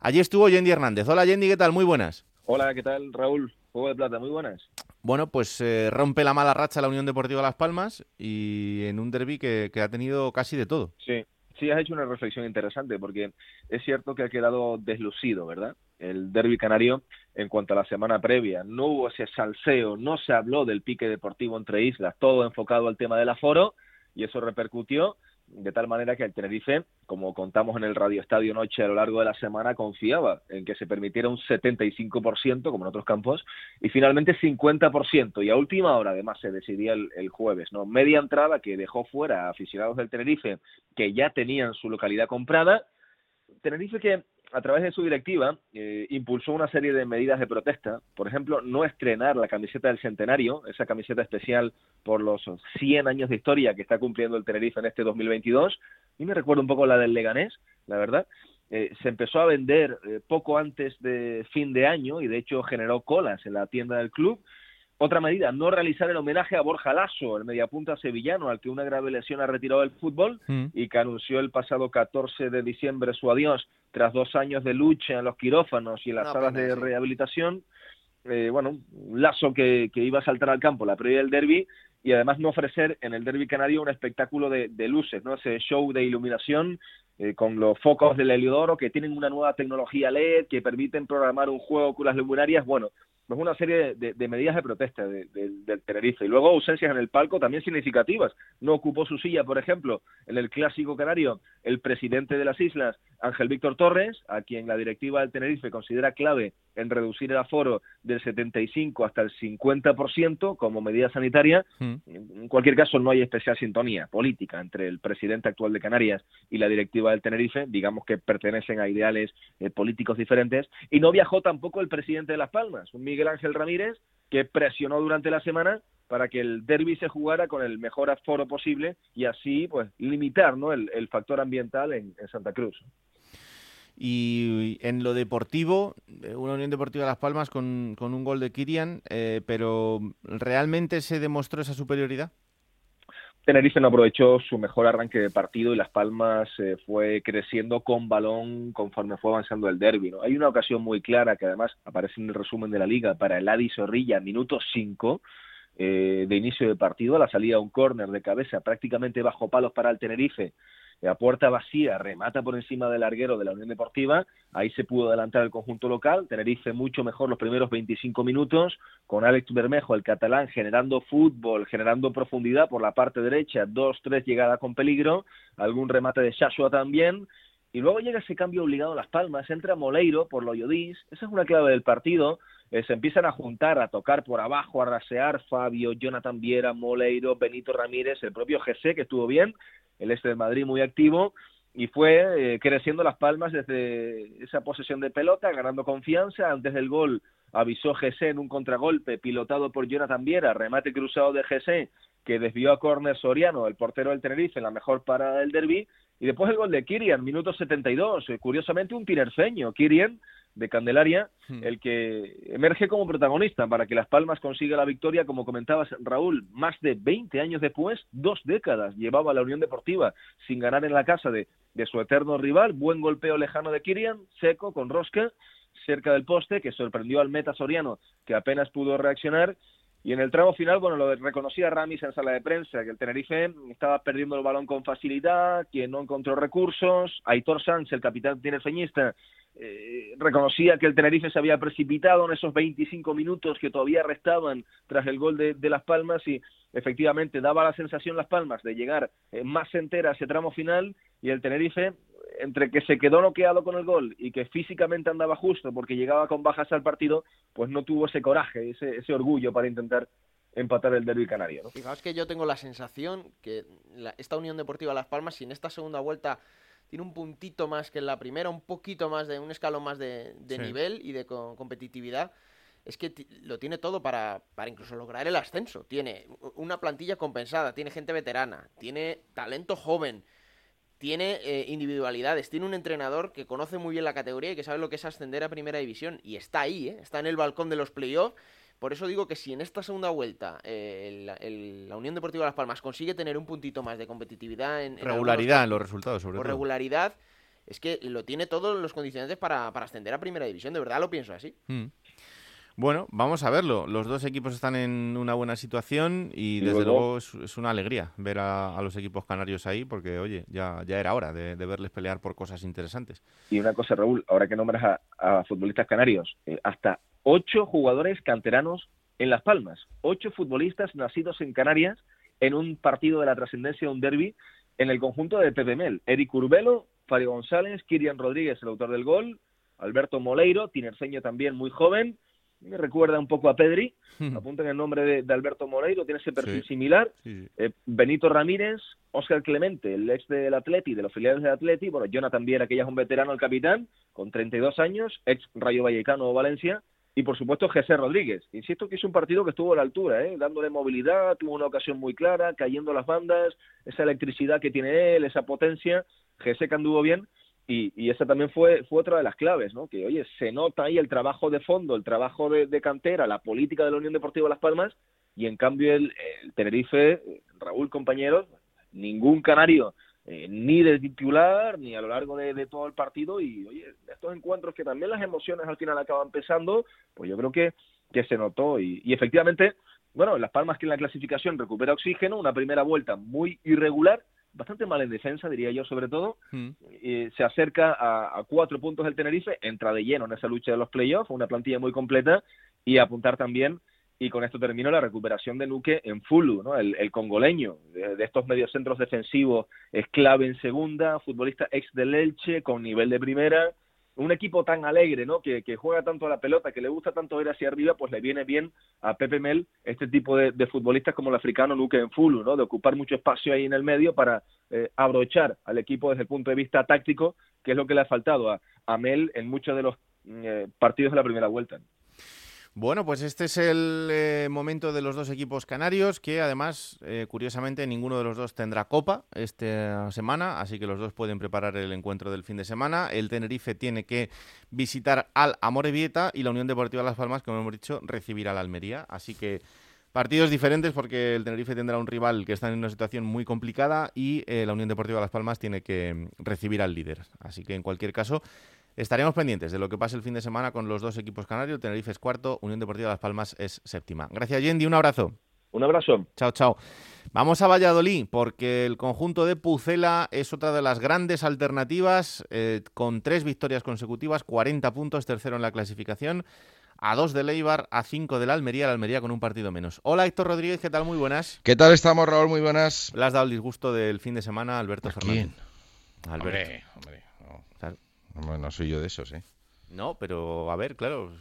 Speaker 2: Allí estuvo Yendi Hernández. Hola Yendi, ¿qué tal? Muy buenas.
Speaker 14: Hola, ¿qué tal, Raúl? Juego de Plata, muy buenas.
Speaker 2: Bueno, pues eh, rompe la mala racha la Unión Deportiva Las Palmas y en un derby que, que ha tenido casi de todo.
Speaker 14: Sí, sí, has hecho una reflexión interesante porque es cierto que ha quedado deslucido, ¿verdad? El derby canario en cuanto a la semana previa. No hubo ese salseo, no se habló del pique deportivo entre islas, todo enfocado al tema del aforo y eso repercutió de tal manera que el Tenerife, como contamos en el Radio Estadio Noche a lo largo de la semana, confiaba en que se permitiera un 75%, como en otros campos, y finalmente 50%. Y a última hora, además, se decidía el, jueves, ¿no? Media entrada que dejó fuera a aficionados del Tenerife que ya tenían su localidad comprada. Tenerife que a través de su directiva eh, impulsó una serie de medidas de protesta, por ejemplo, no estrenar la camiseta del centenario, esa camiseta especial por los 100 años de historia que está cumpliendo el Tenerife en este 2022, y me recuerda un poco la del Leganés, la verdad. Eh, se empezó a vender eh, poco antes de fin de año y de hecho generó colas en la tienda del club. Otra medida, no realizar el homenaje a Borja Lasso, el mediapunta sevillano al que una grave lesión ha retirado del fútbol y que anunció el pasado 14 de diciembre su adiós tras dos años de lucha en los quirófanos y en las salas
Speaker 10: pena,
Speaker 14: de
Speaker 10: sí.
Speaker 14: rehabilitación. eh, bueno, un lazo que, que iba a saltar al campo la previa del derby y además no ofrecer en el derby canario un espectáculo de, de luces, ¿no? Ese show de iluminación eh, con los focos del heliodoro que tienen una nueva tecnología LED que permiten programar un juego con las luminarias. Bueno, pues una serie de, medidas de protesta de- del Tenerife. Y luego ausencias en el palco también significativas. No ocupó su silla, por ejemplo, en el clásico canario, el presidente de las islas, Ángel Víctor Torres, a quien la directiva del Tenerife considera clave en reducir el aforo del 75 hasta el 50% como medida sanitaria. En cualquier caso, no hay especial sintonía política entre el presidente actual de Canarias y la directiva del Tenerife. Digamos que pertenecen a ideales eh, políticos diferentes. Y no viajó tampoco el presidente de Las Palmas, un Miguel Ángel Ramírez, que presionó durante la semana para que el derby se jugara con el mejor aforo posible y así pues limitar ¿no? el, el factor ambiental en, en Santa Cruz.
Speaker 2: Y en lo deportivo, eh, una Unión Deportiva Las Palmas con, con un gol de Kirian, eh, pero ¿realmente se demostró esa superioridad?
Speaker 14: Tenerife no aprovechó su mejor arranque de partido y Las Palmas eh, fue creciendo con balón conforme fue avanzando el derby. ¿no? Hay una ocasión muy clara que además aparece en el resumen de la liga para el Adi Zorrilla, minuto 5 eh, de inicio de partido, a la salida a un córner de cabeza prácticamente bajo palos para el Tenerife. A puerta vacía, remata por encima del larguero de la Unión Deportiva. Ahí se pudo adelantar el conjunto local. Tenerife mucho mejor los primeros 25 minutos, con Alex Bermejo, el catalán, generando fútbol, generando profundidad por la parte derecha, dos, tres llegadas con peligro, algún remate de Shashua también. Y luego llega ese cambio obligado a Las Palmas, entra Moleiro por Loyodís, esa es una clave del partido, eh, se empiezan a juntar, a tocar por abajo, a rasear. Fabio, Jonathan Viera, Moleiro, Benito Ramírez, el propio GC que estuvo bien, el este de Madrid muy activo, y fue eh, creciendo Las Palmas desde esa posesión de pelota, ganando confianza, antes del gol avisó GC en un contragolpe pilotado por Jonathan Viera, remate cruzado de GC que desvió a córner Soriano, el portero del Tenerife, en la mejor parada del derby, y después el gol de Kirian, minuto 72, eh, curiosamente un tinerfeño, Kirian de Candelaria, el que emerge como protagonista para que Las Palmas consiga la victoria, como comentabas Raúl, más de 20 años después, dos décadas llevaba la Unión Deportiva sin ganar en la casa de, de su eterno rival, buen golpeo lejano de Kirian, seco, con rosca, cerca del poste, que sorprendió al meta soriano, que apenas pudo reaccionar, y en el tramo final, bueno, lo reconocía Ramis en sala de prensa, que el Tenerife estaba perdiendo el balón con facilidad, que no encontró recursos. Aitor Sanz, el capitán tinerfeñista, eh, reconocía que el Tenerife se había precipitado en esos 25 minutos que todavía restaban tras el gol de, de Las Palmas y efectivamente daba la sensación Las Palmas de llegar eh, más entera a ese tramo final y el Tenerife entre que se quedó noqueado con el gol y que físicamente andaba justo porque llegaba con bajas al partido, pues no tuvo ese coraje, ese, ese orgullo para intentar empatar el derby canario. ¿no?
Speaker 10: Fijaos que yo tengo la sensación que la- esta Unión Deportiva Las Palmas, si en esta segunda vuelta tiene un puntito más que en la primera, un poquito más de un escalón más de, de
Speaker 2: Sí.
Speaker 10: nivel y de co- competitividad, es que lo tiene todo para, para incluso lograr el ascenso. Tiene una plantilla compensada, tiene gente veterana, tiene talento joven, tiene eh, individualidades, tiene un entrenador que conoce muy bien la categoría y que sabe lo que es ascender a primera división. Y está ahí, ¿eh? está en el balcón de los playoffs. Por eso digo que si en esta segunda vuelta eh, el- el- la Unión Deportiva Las Palmas consigue tener un puntito más de competitividad en, en algunos
Speaker 2: Regularidad en los resultados, sobre todo.
Speaker 10: regularidad, es que lo tiene todos los condicionantes para, para ascender a primera división. De verdad lo pienso así.
Speaker 2: Mm. Bueno, vamos a verlo. Los dos equipos están en una buena situación y desde
Speaker 14: luego-
Speaker 2: luego es, es una alegría ver a, a los equipos canarios ahí porque, oye, ya, ya era hora de, de verles pelear por cosas interesantes.
Speaker 14: Y una cosa, Raúl, ahora que nombras a, a futbolistas canarios, eh, hasta ocho jugadores canteranos en Las Palmas, ocho futbolistas nacidos en Canarias en un partido de la trascendencia de un derby en el conjunto de Pepe Mel. Eric Urbelo, Fabio González, Kirian Rodríguez, el autor del gol, Alberto Moleiro, tinerceño también muy joven, me recuerda un poco a Pedri, apunten el nombre de, de Alberto Moleiro, tiene ese perfil
Speaker 2: Sí.
Speaker 14: similar,
Speaker 2: Sí, sí.
Speaker 14: eh, Benito Ramírez, Óscar Clemente, el ex del Atleti, de los filiales del Atleti, bueno, Jonathan Viera, que ya es un veterano, el capitán, con 32 años, ex Rayo Vallecano o Valencia, y por supuesto José Rodríguez. Insisto que es un partido que estuvo a la altura, ¿eh? dándole movilidad, tuvo una ocasión muy clara, cayendo las bandas, esa electricidad que tiene él, esa potencia, José que anduvo bien, y, y esa también fue, fue otra de las claves, ¿no? Que, oye, se nota ahí el trabajo de fondo, el trabajo de, cantera, la política de la Unión Deportiva Las Palmas, y en cambio el, Tenerife, Raúl, compañeros, ningún canario, eh, ni de titular, ni a lo largo de, de todo el partido, y oye, estos encuentros que también las emociones al final acaban pesando, pues yo creo que que se notó y, y efectivamente, bueno, Las Palmas que en la clasificación recupera oxígeno, una primera vuelta muy irregular, bastante mal en defensa, diría yo sobre todo, eh, se acerca a, a cuatro puntos del Tenerife, entra de lleno en esa lucha de los playoffs, una plantilla muy completa y apuntar también, y con esto termino, la recuperación de Nuque en Fulu, ¿no? el, el congoleño, de, de estos mediocentros defensivos, es clave en segunda, futbolista ex del Elche, con nivel de primera, un equipo tan alegre, ¿no? Que, que juega tanto a la pelota, que le gusta tanto ir hacia arriba, pues le viene bien a Pepe Mel este tipo de, de futbolistas como el africano Nuke en Fulu, ¿no? De ocupar mucho espacio ahí en el medio para eh, abrochar al equipo desde el punto de vista táctico, que es lo que le ha faltado a, a Mel en muchos de los eh, partidos de la primera vuelta.
Speaker 2: Bueno, pues este es el eh, momento de los dos equipos canarios, que además, eh, curiosamente, ninguno de los dos tendrá copa esta semana, así que los dos pueden preparar el encuentro del fin de semana. El Tenerife tiene que visitar al Amorebieta y la Unión Deportiva Las Palmas, como hemos dicho, recibirá al Almería. Así que partidos diferentes porque el Tenerife tendrá un rival que está en una situación muy complicada y eh, la Unión Deportiva Las Palmas tiene que mm, recibir al líder. Así que en cualquier caso... Estaremos pendientes de lo que pase el fin de semana con los dos equipos canarios. Tenerife es cuarto, Unión Deportiva Las Palmas es séptima. Gracias, Yendi. Un abrazo.
Speaker 14: Un abrazo.
Speaker 2: Chao, chao. Vamos a Valladolid, porque el conjunto de Pucela es otra de las grandes alternativas, eh, con tres victorias consecutivas, 40 puntos, tercero en la clasificación, a dos de Leibar, a cinco de la Almería, la Almería con un partido menos. Hola, Héctor Rodríguez, ¿qué tal? Muy buenas.
Speaker 15: ¿Qué tal estamos, Raúl? Muy buenas.
Speaker 2: Le has dado el disgusto del fin de semana a Alberto Fernández. Alberto.
Speaker 15: Hombre, hombre. Hombre, no soy yo de esos, ¿eh?
Speaker 2: No, pero a ver, claro,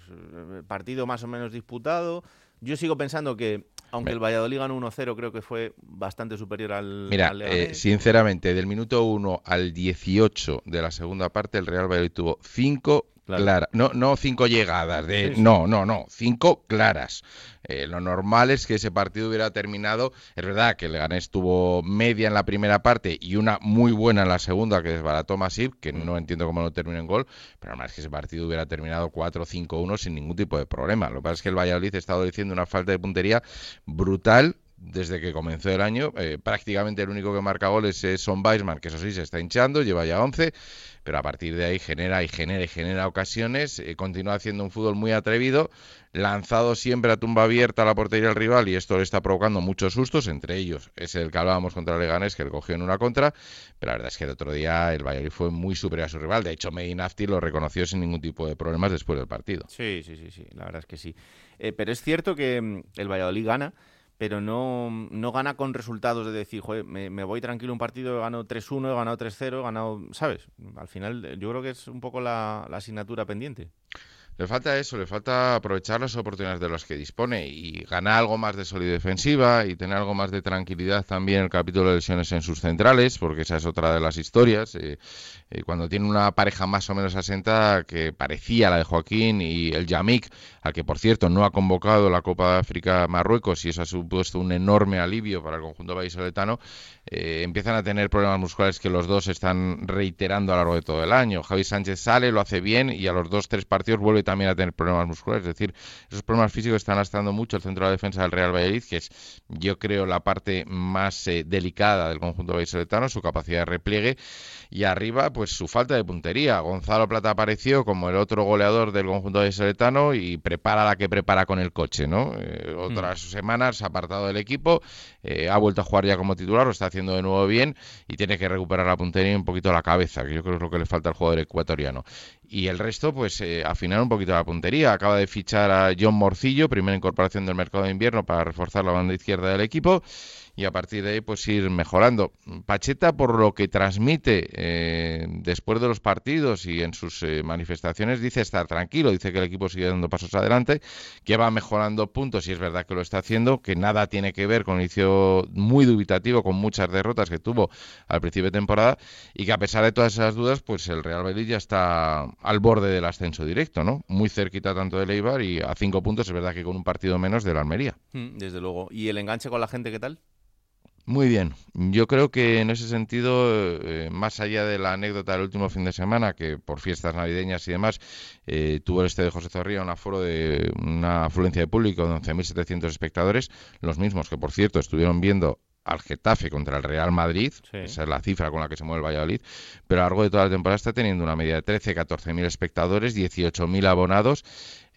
Speaker 2: partido más o menos disputado. Yo sigo pensando que, aunque el Valladolid ganó 1-0, creo que fue bastante superior al,
Speaker 15: Mira,
Speaker 2: al
Speaker 15: eh, sinceramente, del minuto 1 al 18 de la segunda parte, el Real Valladolid tuvo cinco
Speaker 2: Claro.
Speaker 15: No, no cinco llegadas, de,
Speaker 2: Sí, sí.
Speaker 15: no, no, no, cinco claras. Eh, lo normal es que ese partido hubiera terminado. Es verdad que el Leganés tuvo media en la primera parte y una muy buena en la segunda que desbarató Masip, que
Speaker 2: Mm.
Speaker 15: no entiendo cómo no terminó en gol, pero es que ese partido hubiera terminado 4-5-1 sin ningún tipo de problema. Lo que pasa es que el Valladolid está diciendo una falta de puntería brutal desde que comenzó el año. Eh, prácticamente el único que marca goles es Son Weisman, que eso sí se está hinchando, lleva ya 11, pero a partir de ahí genera y genera y genera ocasiones, eh, continúa haciendo un fútbol muy atrevido, lanzado siempre a tumba abierta a la portería del rival y esto le está provocando muchos sustos, entre ellos es el que hablábamos contra Leganés, que le cogió en una contra, pero la verdad es que el otro día el Valladolid fue muy superior a su rival, de hecho Medinafti lo reconoció sin ningún tipo de problemas después del partido.
Speaker 2: Sí, sí, sí, sí, la verdad es que sí. Eh, pero es cierto que mm, el Valladolid gana, pero no, no gana con resultados de decir, joder, me, me voy tranquilo un partido, he ganado 3-1, he ganado 3-0, he ganado, ¿sabes? Al final eh, yo creo que es un poco la, la asignatura pendiente.
Speaker 15: Le falta eso, le falta aprovechar las oportunidades de las que dispone y ganar algo más de solidez defensiva y tener algo más de tranquilidad también en el capítulo de lesiones en sus centrales, porque esa es otra de las historias. eh, eh, cuando tiene una pareja más o menos asenta que parecía la de Joaquín y el Yamik, al que por cierto no ha convocado la Copa de África Marruecos y eso ha supuesto un enorme alivio para el conjunto vallisoletano, eh, empiezan a tener problemas musculares que los dos están reiterando a lo largo de todo el año. Javi Sánchez sale, lo hace bien y a los dos, tres partidos vuelve también a tener problemas musculares. Es decir, esos problemas físicos están lastrando mucho el centro de la defensa del Real Valladolid, que es, yo creo, la parte más eh, delicada del conjunto vallisoletano, su capacidad de repliegue. Y arriba, pues su falta de puntería. Gonzalo Plata apareció como el otro goleador del conjunto vallisoletano y prepara la que prepara con el coche, ¿no? Eh, otras semanas apartado del equipo, eh, ha vuelto a jugar ya como titular, lo está haciendo de nuevo bien y tiene que recuperar la puntería y un poquito la cabeza, que yo creo que es lo que le falta al jugador ecuatoriano. Y el resto, pues eh, afinar un poquito la puntería. Acaba de fichar a John Morcillo, primera incorporación del mercado de invierno para reforzar la banda izquierda del equipo y a partir de ahí pues ir mejorando. Pacheta por lo que transmite eh, después de los partidos y en sus eh, manifestaciones dice estar tranquilo, dice que el equipo sigue dando pasos adelante, que va mejorando puntos y es verdad que lo está haciendo, que nada tiene que ver con un inicio muy dubitativo, con muchas derrotas que tuvo al principio de temporada y que a pesar de todas esas dudas pues el Real Madrid ya está al borde del ascenso directo, ¿no? Muy cerquita tanto del Eibar y a cinco puntos es verdad que con un partido menos de la Almería.
Speaker 2: Mm, Desde luego. ¿Y el enganche con la gente qué tal?
Speaker 15: Muy bien. Yo creo que en ese sentido, eh, más allá de la anécdota del último fin de semana, que por fiestas navideñas y demás, eh, tuvo el este de José Zorrilla un aforo de una afluencia de público de 11.700 espectadores, los mismos que, por cierto, estuvieron viendo al Getafe contra el Real Madrid, esa es la cifra con la que se mueve el Valladolid, pero a lo largo de toda la temporada está teniendo una media de 13, 14.000 espectadores, 18.000 abonados,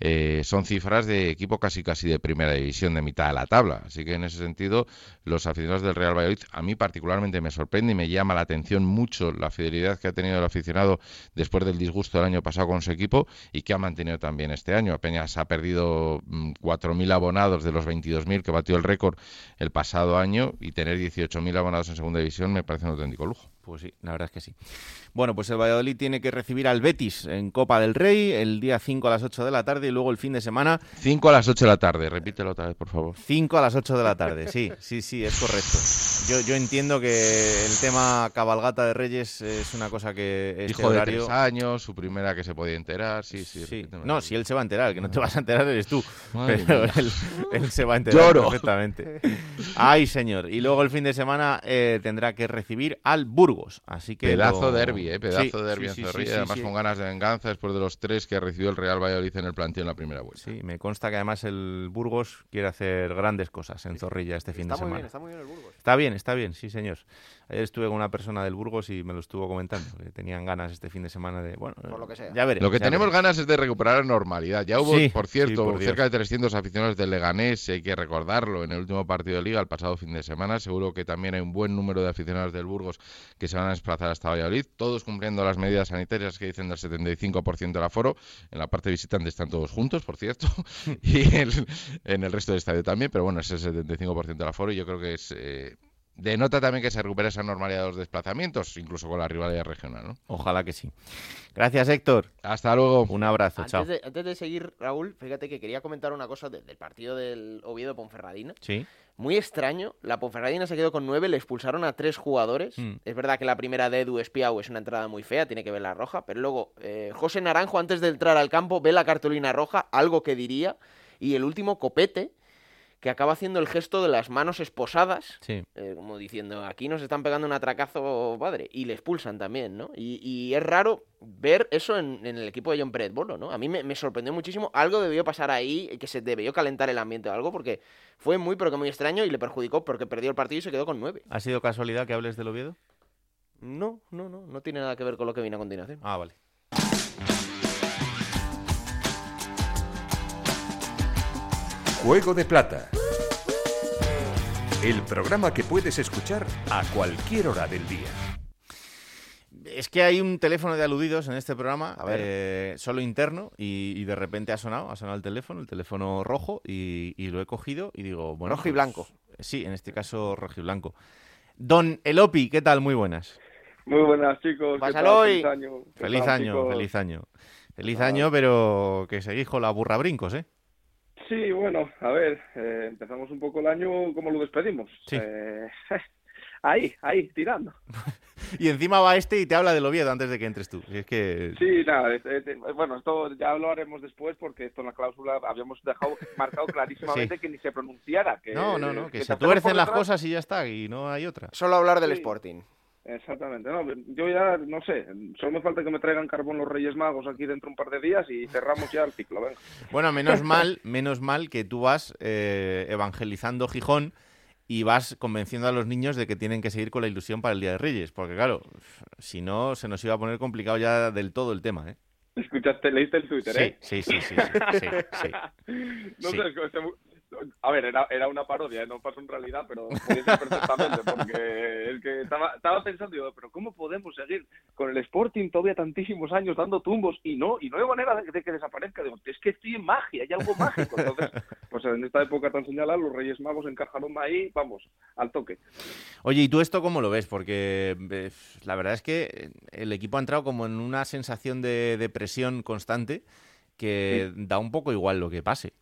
Speaker 15: eh, son cifras de equipo casi casi de primera división, de mitad de la tabla. Así que en ese sentido, los aficionados del Real Valladolid, a mí particularmente me sorprende y me llama la atención mucho la fidelidad que ha tenido el aficionado después del disgusto del año pasado con su equipo y que ha mantenido también este año. Apenas ha perdido mm, 4.000 abonados de los 22.000 que batió el récord el pasado año y tener 18.000 abonados en segunda división me parece un auténtico lujo.
Speaker 2: Pues sí, la verdad es que sí. Bueno, pues el Valladolid tiene que recibir al Betis en Copa del Rey el día 5 a las 8 de la tarde y luego el fin de semana
Speaker 15: 5 a las 8 de la tarde, repítelo otra vez, por favor.
Speaker 2: 5 a las 8 de la tarde, sí, sí, sí, es correcto. Yo, yo entiendo que el tema cabalgata de Reyes es una cosa que este
Speaker 15: Hijo de
Speaker 2: horario...
Speaker 15: tres años, su primera que se podía enterar, sí, sí.
Speaker 2: Sí. No, si él se va a enterar, el que no te vas a enterar eres tú.
Speaker 15: Madre
Speaker 2: Pero él, él se va a enterar
Speaker 15: Lloro.
Speaker 2: perfectamente. Ay, señor. Y luego el fin de semana eh, tendrá que recibir al Burgos. Así que
Speaker 15: Pedazo
Speaker 2: lo-
Speaker 15: derbi, eh, pedazo
Speaker 2: Sí,
Speaker 15: derbi
Speaker 2: sí,
Speaker 15: en Zorrilla,
Speaker 2: sí,
Speaker 15: además
Speaker 2: sí.
Speaker 15: con ganas de venganza después de los tres que recibió el Real Valladolid en el planteo en la primera vuelta.
Speaker 2: Sí, me consta que además el Burgos quiere hacer grandes cosas en Zorrilla este fin
Speaker 10: Está
Speaker 2: de
Speaker 10: muy
Speaker 2: semana.
Speaker 10: bien, está muy bien el Burgos.
Speaker 2: Está bien, está bien, sí, señor. Ayer estuve con una persona del Burgos y me lo estuvo comentando. que tenían ganas este fin de semana de. Bueno,
Speaker 10: Por lo que sea.
Speaker 2: Ya veremos.
Speaker 15: Lo que
Speaker 2: ya
Speaker 15: tenemos ganas es de recuperar la normalidad. Ya hubo,
Speaker 2: Sí,
Speaker 15: por
Speaker 2: sí,
Speaker 15: cierto,
Speaker 2: por
Speaker 15: cerca de 300 aficionados del Leganés, hay que recordarlo, en el último partido de Liga, el pasado fin de semana. Seguro que también hay un buen número de aficionados del Burgos que se van a desplazar hasta Valladolid, todos cumpliendo las medidas sanitarias que dicen del 75% del aforo. En la parte visitante están todos juntos, por cierto, y el- en el resto del estadio también, pero bueno, ese es el 75% del aforo y yo creo que es... eh, denota también que se recupera esa normalidad de los desplazamientos, incluso con la rivalidad regional, ¿no?
Speaker 2: Ojalá que sí. Gracias, Héctor.
Speaker 15: Hasta luego.
Speaker 2: Un abrazo, chao.
Speaker 10: Antes de, antes de seguir, Raúl, fíjate que quería comentar una cosa de- del partido del Oviedo-Ponferradina.
Speaker 2: Sí.
Speaker 10: Muy extraño, la Ponferradina se quedó con nueve, le expulsaron a tres jugadores.
Speaker 2: Mm.
Speaker 10: Es verdad que la primera de Edu Espiau es una entrada muy fea, tiene que ver la roja, pero luego eh, José Naranjo antes de entrar al campo ve la cartulina roja, algo que diría, y el último Copete, que acaba haciendo el gesto de las manos esposadas,
Speaker 2: Sí.
Speaker 10: eh, como diciendo, aquí nos están pegando un atracazo padre, y le expulsan también, ¿no? Y, y es raro ver eso en, en el equipo de John Pérez Bolo, ¿no? A mí me, me sorprendió muchísimo, algo debió pasar ahí, que se debió calentar el ambiente o algo, porque fue muy, pero que muy extraño y le perjudicó porque perdió el partido y se quedó con nueve.
Speaker 2: ¿Ha sido casualidad que hables del Oviedo?
Speaker 10: No, no, no, no tiene nada que ver con lo que viene a continuación.
Speaker 2: Ah, vale.
Speaker 1: Juego de Plata. El programa que puedes escuchar a cualquier hora del día.
Speaker 2: Es que hay un teléfono de aludidos en este programa,
Speaker 10: A ver.
Speaker 2: eh, solo interno, y, y de repente ha sonado, ha sonado el teléfono, el teléfono rojo, y, y lo he cogido y digo, bueno.
Speaker 10: Rojo y
Speaker 2: pues,
Speaker 10: blanco.
Speaker 2: Sí, en este caso rojo y blanco. Don Elopi, ¿qué tal? Muy buenas.
Speaker 16: Muy buenas, chicos. ¿Qué
Speaker 10: Pásalo
Speaker 16: tal?
Speaker 10: hoy.
Speaker 16: Feliz año. ¿Qué
Speaker 2: Feliz
Speaker 16: tal,
Speaker 2: año,
Speaker 16: chicos?
Speaker 2: feliz año. Feliz
Speaker 16: Ah.
Speaker 2: año, pero que seguís con la burra brincos, ¿eh?
Speaker 16: Sí, bueno, a ver, eh, empezamos un poco el año como lo despedimos.
Speaker 2: Sí.
Speaker 16: Eh, ahí, ahí, tirando.
Speaker 2: Y encima va este y te habla del Oviedo antes de que entres tú. Y es que...
Speaker 16: Sí, nada, es- es- es- bueno, esto ya lo haremos después porque esto en la cláusula habíamos dejado marcado clarísimamente que ni se pronunciara. Que,
Speaker 2: No, no, no, que, se tuercen las cosas y ya está, y no hay otra.
Speaker 10: Solo hablar del
Speaker 16: Sí.
Speaker 10: Sporting.
Speaker 16: Exactamente, no, yo ya no sé, solo me falta que me traigan carbón los Reyes Magos aquí dentro de un par de días y cerramos ya el ciclo, venga.
Speaker 2: Bueno, menos mal, menos mal que tú vas eh, evangelizando Gijón y vas convenciendo a los niños de que tienen que seguir con la ilusión para el Día de Reyes, porque claro, si no se nos iba a poner complicado ya del todo el tema, ¿eh?
Speaker 16: Escuchaste, leíste el Twitter,
Speaker 2: Sí,
Speaker 16: ¿eh?
Speaker 2: sí, sí, sí, sí, sí, sí.
Speaker 16: No
Speaker 2: Sí.
Speaker 16: sé, a ver, era, era una parodia, ¿eh? no pasó en realidad, pero podía ser perfectamente, porque es que estaba, estaba pensando yo, pero ¿cómo podemos seguir con el Sporting todavía tantísimos años dando tumbos y no, y no hay manera de, de que desaparezca? Digo, es que estoy en magia, hay algo mágico. Entonces, pues en esta época tan señalada, los Reyes Magos encajaron ahí, vamos, al toque.
Speaker 2: Oye, ¿y tú esto cómo lo ves? Porque eh, la verdad es que el equipo ha entrado como en una sensación de, de presión constante que da un poco igual lo que pase.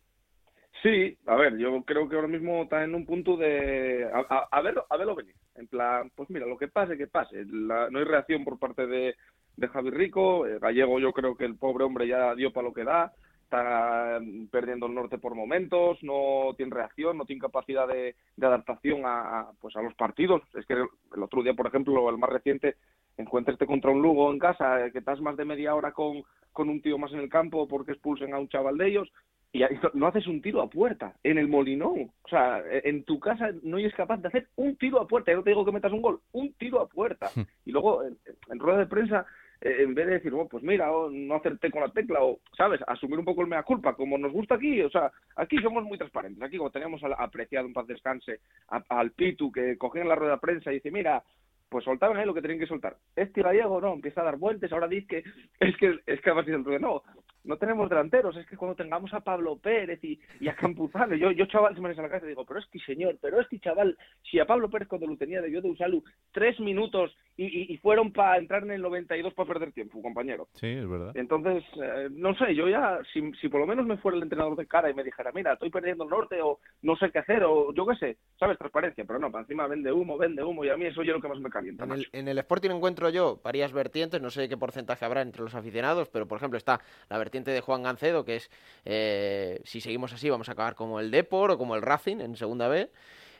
Speaker 16: Sí, a ver, yo creo que ahora mismo está en un punto de a, a- verlo, a verlo venir. En plan, pues mira, lo que pase, que pase. La- no hay reacción por parte de, de Javi Rico. eh, Gallego, yo creo que el pobre hombre ya dio para lo que da. Está mm, perdiendo el norte por momentos, no tiene reacción, no tiene capacidad de, de adaptación a, pues a los partidos. Es que el, otro día, por ejemplo, el más reciente, encuentrarte contra un Lugo en casa, eh, que estás más de media hora con, con un tío más en el campo porque expulsen a un chaval de ellos y no- haces un tiro a puerta en el Molinón. O sea, e- en tu casa no eres capaz de hacer un tiro a puerta. Yo no te digo que metas un gol, un tiro a puerta. Y luego, en, en rueda de prensa, eh, en vez de decir, oh, pues mira, oh, no acerté con la tecla, o, ¿sabes? Asumir un poco el mea culpa, como nos gusta aquí, o sea, aquí somos muy transparentes. Aquí, como teníamos al- apreciado un paz descanse a- al Pitu, que cogían la rueda de prensa y dice, mira, pues soltaban ahí lo que tenían que soltar. Este gallego no, empieza a dar vueltas, ahora dice que es que es que además dice el otro día, no, no tenemos delanteros, es que cuando tengamos a Pablo Pérez y, y a Campuzano, yo, yo chaval se me en la cabeza y digo, pero es que señor, pero es que chaval, si a Pablo Pérez cuando lo tenía debió de usarlo tres minutos y, y- y fueron para entrar en el 92 para perder tiempo, compañero.
Speaker 2: Sí, es verdad.
Speaker 16: Entonces, eh, no sé, yo ya, si, si por lo menos me fuera el entrenador de cara y me dijera, mira, estoy perdiendo el norte o no sé qué hacer o yo qué sé, ¿sabes? Transparencia, pero no, para encima vende humo, vende humo y a mí eso es lo que más me calienta.
Speaker 10: En el, en el Sporting encuentro yo varias vertientes, no sé qué porcentaje habrá entre los aficionados, pero por ejemplo está la vertiente de Juan Gancedo, que es eh, si seguimos así vamos a acabar como el Depor o como el Racing en segunda B.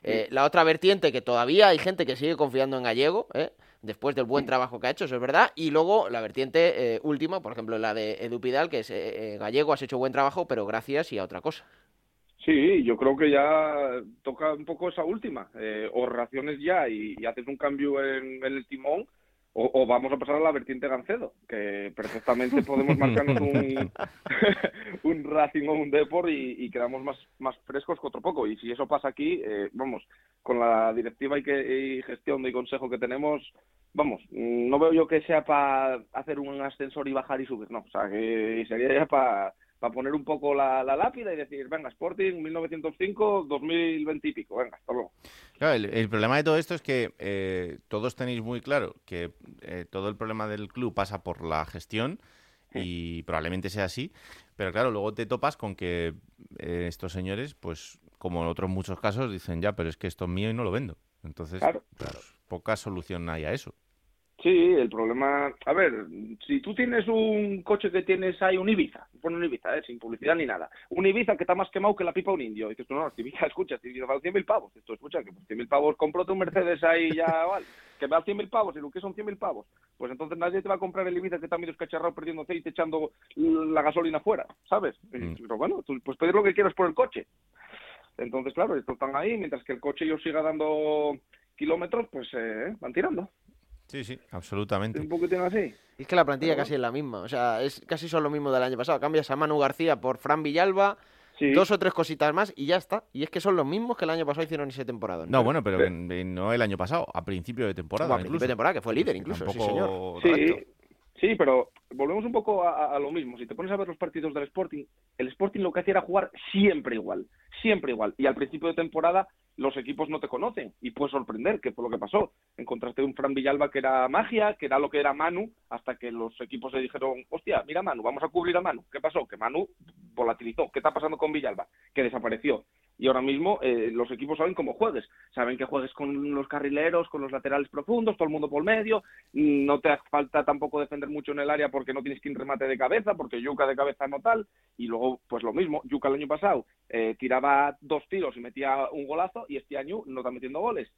Speaker 10: Eh, La otra vertiente que todavía hay gente que sigue confiando en Gallego, ¿eh? después del buen trabajo que ha hecho, eso es verdad. Y luego la vertiente eh, última, por ejemplo la de Edu Pidal, que es eh, eh, Gallego, has hecho buen trabajo, pero gracias y a otra cosa.
Speaker 16: Sí, yo creo que ya toca un poco esa última. Eh, o raciones ya y, y haces un cambio en, en el timón, o, o vamos a pasar a la vertiente Gancedo, que perfectamente podemos marcarnos un, un Racing o un Depor y, y quedamos más, más frescos que otro poco. Y si eso pasa aquí, eh, vamos, con la directiva y, que, y gestión y consejo que tenemos, vamos, no veo yo que sea para hacer un ascensor y bajar y subir, no. O sea, que sería ya para para poner un poco la, la lápida y decir, venga, Sporting 1905, 2020 y pico, venga, hasta luego.
Speaker 2: Claro, el, el problema de todo esto es que eh, todos tenéis muy claro que eh, todo el problema del club pasa por la gestión y probablemente sea así, pero claro, luego te topas con que eh, estos señores, pues como en otros muchos casos, dicen ya, pero es que esto es mío y no lo vendo. Entonces,
Speaker 16: Claro.
Speaker 2: pues, poca solución hay a eso.
Speaker 16: Sí, el problema, a ver, si tú tienes un coche que tienes ahí, un Ibiza, pon un Ibiza, eh, sin publicidad ni nada, un Ibiza que está más quemado que la pipa un indio, y dices tú, no, este Ibiza, escucha, este Ibiza vale 100.000 pavos, esto escucha, que por 100.000 pavos cómprate un Mercedes ahí ya, vale, que vale 100.000 pavos, y lo que son 100.000 pavos, pues entonces nadie te va a comprar el Ibiza que está medio escacharrado perdiendo aceite echando la gasolina fuera, ¿sabes? Y- Pero bueno, tú, pues pedir lo que quieras por el coche. Entonces, claro, estos están ahí, mientras que el coche yo siga dando kilómetros, pues eh, van tirando.
Speaker 2: Sí, sí, absolutamente.
Speaker 16: Un poquitín así.
Speaker 10: Es que la plantilla
Speaker 16: Pero
Speaker 10: casi es la misma, o sea, es casi son lo mismo del año pasado. Cambias a Manu García por Fran Villalba,
Speaker 16: Sí.
Speaker 10: dos o tres cositas más y ya está. Y es que son los mismos que el año pasado hicieron ese temporada.
Speaker 2: No, bueno, pero no el año pasado, a principio de temporada.
Speaker 10: A principio
Speaker 2: incluso.
Speaker 10: de temporada, que fue líder incluso, sí, señor.
Speaker 16: Sí, pero volvemos un poco a lo mismo. Si te pones a ver los partidos del Sporting, el Sporting lo que hacía era jugar siempre igual, siempre igual. Y al principio de temporada los equipos no te conocen y puedes sorprender, que fue lo que pasó. Encontraste un Fran Villalba que era magia, que era lo que era Manu, hasta que los equipos le dijeron, hostia, mira Manu, vamos a cubrir a Manu. ¿Qué pasó? Que Manu volatilizó. ¿Qué está pasando con Villalba? Que desapareció. Y ahora mismo eh, los equipos saben cómo juegues. Saben que juegues con los carrileros, con los laterales profundos, todo el mundo por medio. No te hace falta tampoco defender mucho en el área porque no tienes ir remate de cabeza, porque Yuca de cabeza no tal. Y luego, pues lo mismo. Yuca el año pasado eh, tiraba dos tiros y metía un golazo y este año no está metiendo goles.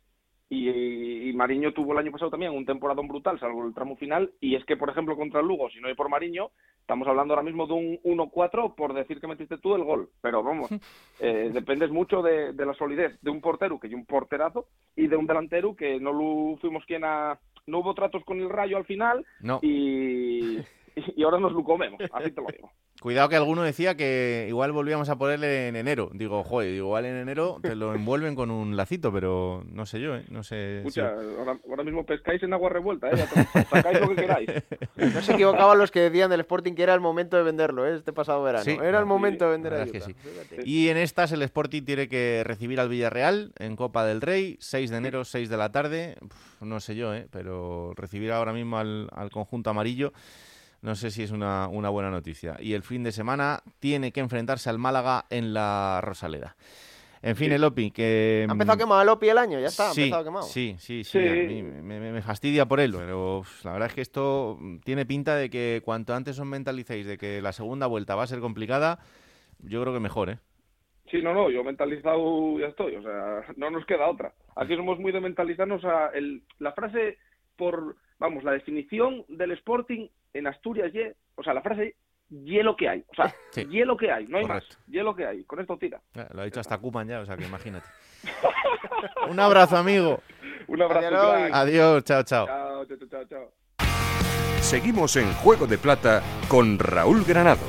Speaker 16: Y, y Mariño tuvo el año pasado también un temporadón brutal, salvo el tramo final. Y es que, por ejemplo, contra el Lugo, si no hay por Mariño, estamos hablando ahora mismo de un 1-4 por decir que metiste tú el gol. Pero vamos, eh, dependes mucho de, de la solidez de un portero, que es un porterazo, y de un delantero que no lo fuimos quien a... No hubo tratos con el Rayo al final
Speaker 2: No.
Speaker 16: y, y ahora nos lo comemos, así te lo digo.
Speaker 2: Cuidado que alguno decía que igual volvíamos a ponerle en enero. Digo, joder, digo, igual en enero te lo envuelven con un lacito, pero no sé yo, ¿eh? No sé. si-
Speaker 16: Escucha, ahora, ahora mismo pescáis en agua revuelta, ¿eh? Ya sacáis lo que queráis.
Speaker 10: No se equivocaban los que decían del Sporting que era el momento de venderlo, ¿eh? este pasado verano.
Speaker 2: Sí,
Speaker 10: era el momento de
Speaker 2: la
Speaker 10: vender a
Speaker 2: verdad es que
Speaker 10: Yuta.
Speaker 2: sí. Y en estas el Sporting tiene que recibir al Villarreal en Copa del Rey, 6 de enero, 6 de la tarde. Uf, no sé yo, ¿eh? pero recibir ahora mismo al, al conjunto amarillo no sé si es una, una buena noticia. Y el fin de semana tiene que enfrentarse al Málaga en la Rosaleda. En fin, el Opi, que...
Speaker 10: Ha empezado quemado el Opi el año, ya está, ha
Speaker 2: sí,
Speaker 10: empezado quemado.
Speaker 2: Sí, sí, sí.
Speaker 16: Sí.
Speaker 2: a mí me, me- me fastidia por él, pero la verdad es que esto mm, tiene pinta de que cuanto antes os mentalicéis de que la segunda vuelta va a ser complicada, yo creo que mejor, ¿eh?
Speaker 16: Sí, no, no, yo mentalizado ya estoy, o sea, no nos queda otra. Aquí somos muy de mentalizarnos a el, la frase por, vamos, la definición del Sporting en Asturias, ye, o sea, la frase hielo que hay, o sea,
Speaker 2: Sí.
Speaker 16: hielo que hay, no hay
Speaker 2: Correcto.
Speaker 16: más, hielo que hay, con esto tira.
Speaker 2: Ya, Lo ha dicho hasta Kuman ya, o sea que imagínate. Un abrazo, amigo.
Speaker 16: Un abrazo,
Speaker 10: Adiós.
Speaker 2: Adiós, chao, chao.
Speaker 16: Chao, chao, chao, chao.
Speaker 1: Seguimos en Juego de Plata con Raúl Granado.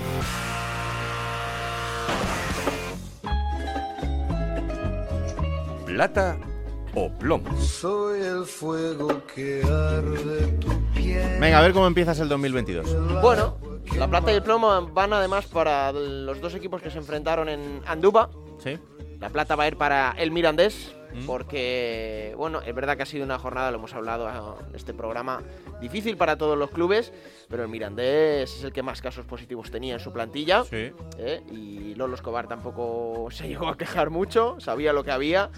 Speaker 1: Plata o plomo.
Speaker 17: Soy el fuego que arde tu.
Speaker 3: Venga, a ver cómo empiezas el 2022.
Speaker 10: Bueno, la plata y el plomo van además para los dos equipos que se enfrentaron en Anduba.
Speaker 3: Sí.
Speaker 10: La plata va a ir para el Mirandés,
Speaker 3: Mm.
Speaker 10: porque, bueno, es verdad que ha sido una jornada, lo hemos hablado en este programa, difícil para todos los clubes, pero el Mirandés es el que más casos positivos tenía en su plantilla.
Speaker 3: Sí.
Speaker 10: ¿eh? Y Lolo Escobar tampoco se llegó a quejar mucho, sabía lo que había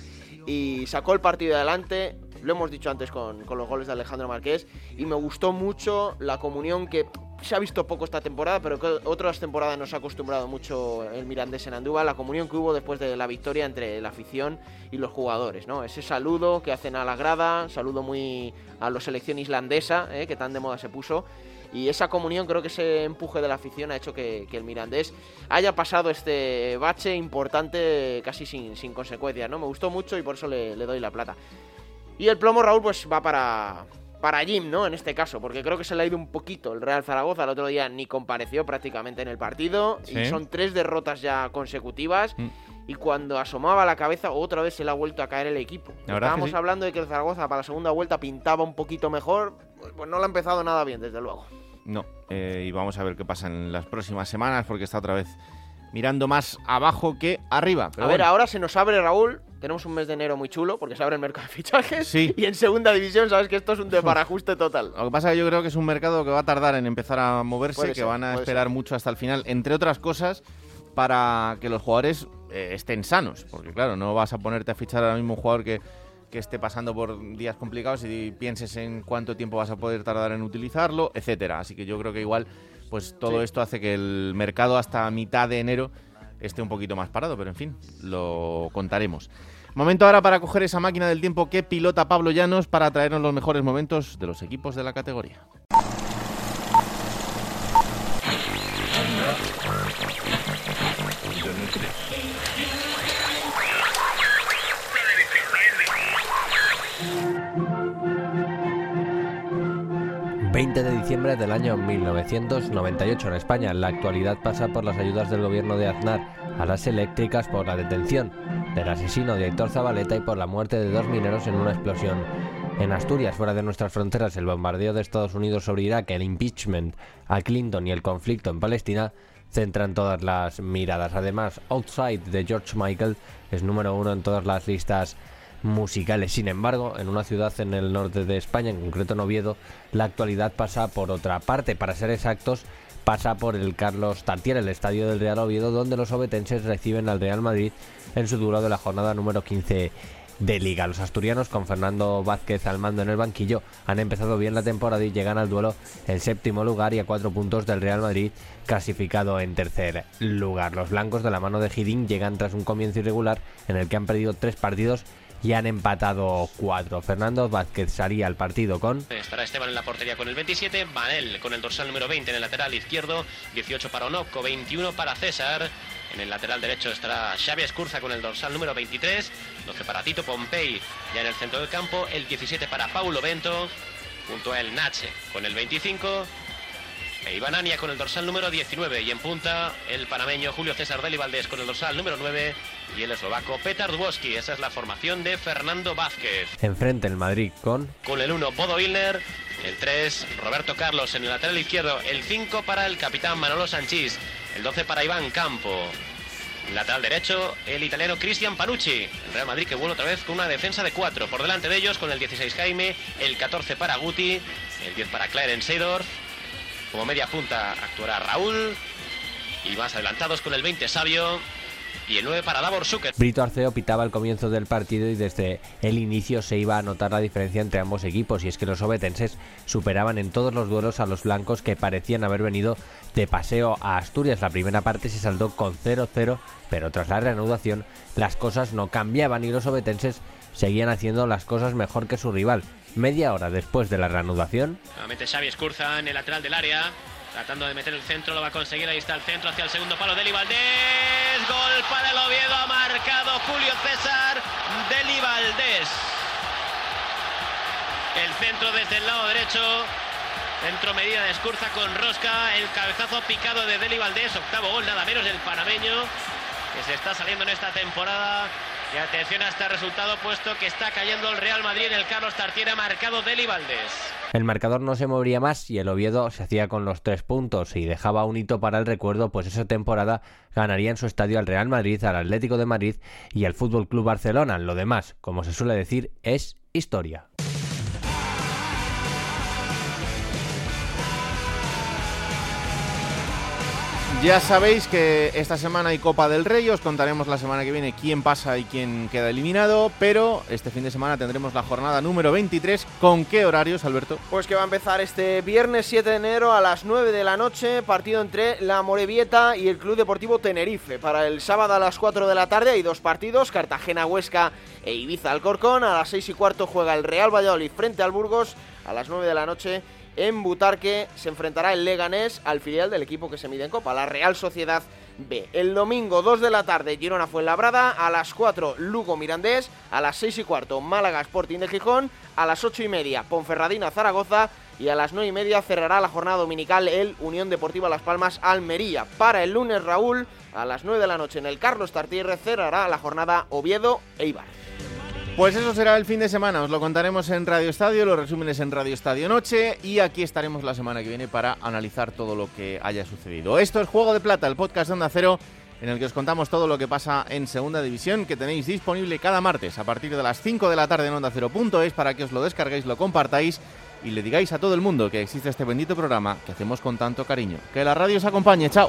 Speaker 10: y sacó el partido adelante. Lo hemos dicho antes con, con los goles de Alejandro Marqués y me gustó mucho la comunión que se ha visto poco esta temporada, pero que otras temporadas nos ha acostumbrado mucho el Mirandés en Andúba, la comunión que hubo después de la victoria entre la afición y los jugadores, ¿no? Ese saludo que hacen a la grada, saludo muy a la selección islandesa, ¿eh? que tan de moda se puso. Y esa comunión, creo que ese empuje de la afición ha hecho que, que el Mirandés haya pasado este bache importante casi sin, sin consecuencias, ¿no? Me gustó mucho y por eso le, le doy la plata. Y el plomo, Raúl, pues va para, para Jim, ¿no? En este caso, porque creo que se le ha ido un poquito el Real Zaragoza. El otro día ni compareció prácticamente en el partido. Y
Speaker 3: Sí.
Speaker 10: son tres derrotas ya consecutivas.
Speaker 3: Mm.
Speaker 10: Y cuando asomaba la cabeza, otra vez se le ha vuelto a caer el equipo. Estábamos
Speaker 3: sí.
Speaker 10: hablando de que el Zaragoza para la segunda vuelta pintaba un poquito mejor. Pues, pues no lo ha empezado nada bien, desde luego.
Speaker 2: No, eh, y vamos a ver qué pasa en las próximas semanas, porque está otra vez mirando más abajo que arriba. Pero
Speaker 10: a ver, ahora se nos abre, Raúl. Tenemos un mes de enero muy chulo porque se abre el mercado de fichajes.
Speaker 2: Sí.
Speaker 10: Y en segunda división, sabes que esto es un desbarajuste total.
Speaker 2: Lo que pasa es que yo creo que es un mercado que va a tardar en empezar a moverse,
Speaker 10: Puede
Speaker 2: que
Speaker 10: ser,
Speaker 2: van a esperar
Speaker 10: ser.
Speaker 2: mucho hasta el final, entre otras cosas, para que los jugadores eh, estén sanos. Porque claro, no vas a ponerte a fichar ahora mismo un jugador que, que esté pasando por días complicados y pienses en cuánto tiempo vas a poder tardar en utilizarlo, etcétera. Así que yo creo que igual, pues todo
Speaker 10: Sí.
Speaker 2: esto hace que el mercado hasta mitad de enero esté un poquito más parado, pero en fin, lo contaremos. Momento ahora para coger esa máquina del tiempo que pilota Pablo Llanos para traernos los mejores momentos de los equipos de la categoría.
Speaker 18: 20 de diciembre del año 1998 en España. La actualidad pasa por las ayudas del gobierno de Aznar a las eléctricas por la detención del asesino de Héctor Zabaleta y por la muerte de dos mineros en una explosión. En Asturias, fuera de nuestras fronteras, el bombardeo de Estados Unidos sobre Irak, el impeachment a Clinton y el conflicto en Palestina centran todas las miradas. Además, Outside de George Michael es número uno en todas las listas musicales. Sin embargo, en una ciudad en el norte de España, en concreto en Oviedo, la actualidad pasa por otra parte. Para ser exactos, pasa por el Carlos Tartier, el estadio del Real Oviedo, donde los obetenses reciben al Real Madrid en su duelo de la jornada número 15 de liga. Los asturianos, con Fernando Vázquez al mando en el banquillo, han empezado bien la temporada y llegan al duelo en séptimo lugar y a cuatro puntos del Real Madrid, clasificado en tercer lugar. Los blancos de la mano de Hiding llegan tras un comienzo irregular en el que han perdido tres partidos y han empatado cuatro. Fernando Vázquez salía al partido con
Speaker 19: Estará Esteban en la portería con el 27, Manel con el dorsal número 20 en el lateral izquierdo, 18 para Onoco, 21 para César. En el lateral derecho estará Xavi Escurza con el dorsal número 23, 12 para Tito Pompey ya en el centro del campo, el 17 para Paulo Bento, junto a el Nache con el 25, e Iván Ania con el dorsal número 19 y en punta el panameño Julio César Deli Valdés con el dorsal número 9 y el eslovaco Petar Dubowski. Esa es la formación de Fernando Vázquez.
Speaker 18: enfrente el Madrid con
Speaker 19: Con el 1 Bodo Ilner, el 3 Roberto Carlos en el lateral izquierdo, el 5 para el capitán Manolo Sanchís, el 12 para Iván Campo. Lateral derecho, el italiano Cristian Panucci. El Real Madrid que vuelve otra vez con una defensa de 4. Por delante de ellos con el 16 Jaime, el 14 para Guti, el 10 para Clarence Seydorf. Como media punta actuará Raúl. Y más adelantados con el 20 Sabio y el 9 para Davor Zucker.
Speaker 18: Brito Arceo pitaba el comienzo del partido y desde el inicio se iba a notar la diferencia entre ambos equipos y es que los obetenses superaban en todos los duelos a los blancos que parecían haber venido de paseo a Asturias. La primera parte se saldó con 0-0, pero tras la reanudación las cosas no cambiaban y los obetenses seguían haciendo las cosas mejor que su rival. Media hora después de la reanudación,
Speaker 19: Nuevamente Xavi Escurza en el lateral del área. Tratando de meter el centro, lo va a conseguir. Ahí está el centro hacia el segundo palo. Deli Valdés. Gol para el Oviedo. Ha marcado Julio César. Deli Valdés. El centro desde el lado derecho. Dentro medida de Escurza con Rosca, el cabezazo picado de Deli Valdés, octavo gol nada menos del panameño, que se está saliendo en esta temporada. Y atención a este resultado, puesto que está cayendo el Real Madrid en el Carlos Tartiere, marcado Deli Valdés.
Speaker 18: El marcador no se movería más y el Oviedo se hacía con los tres puntos y dejaba un hito para el recuerdo, pues esa temporada ganaría en su estadio al Real Madrid, al Atlético de Madrid y al Fútbol Club Barcelona. Lo demás, como se suele decir, es historia.
Speaker 2: Ya sabéis que esta semana hay Copa del Rey, os contaremos la semana que viene quién pasa y quién queda eliminado, pero este fin de semana tendremos la jornada número 23. ¿Con qué horarios, Alberto?
Speaker 10: Pues que va a empezar este viernes 7 de enero a las 9 de la noche, partido entre la Morevieta y el Club Deportivo Tenerife. Para el sábado a las 4 de la tarde hay dos partidos, Cartagena-Huesca e Ibiza-Alcorcón. A las 6 y cuarto juega el Real Valladolid frente al Burgos. A las 9 de la noche en Butarque se enfrentará el Leganés al filial del equipo que se mide en Copa, la Real Sociedad B. El domingo 2 de la tarde Girona Fuenlabrada, a las 4 Lugo Mirandés, a las 6 y cuarto Málaga Sporting de Gijón, a las 8 y media Ponferradina Zaragoza y a las 9 y media cerrará la jornada dominical el Unión Deportiva Las Palmas Almería. Para el lunes Raúl, a las 9 de la noche en el Carlos Tartierre cerrará la jornada Oviedo Eibar.
Speaker 2: Pues eso será el fin de semana, os lo contaremos en Radio Estadio, los resúmenes en Radio Estadio Noche y aquí estaremos la semana que viene para analizar todo lo que haya sucedido. Esto es Juego de Plata, el podcast de Onda Cero en el que os contamos todo lo que pasa en Segunda División que tenéis disponible cada martes a partir de las 5 de la tarde en Onda Cero.es para que os lo descarguéis, lo compartáis y le digáis a todo el mundo que existe este bendito programa que hacemos con tanto cariño. Que la radio os acompañe, chao.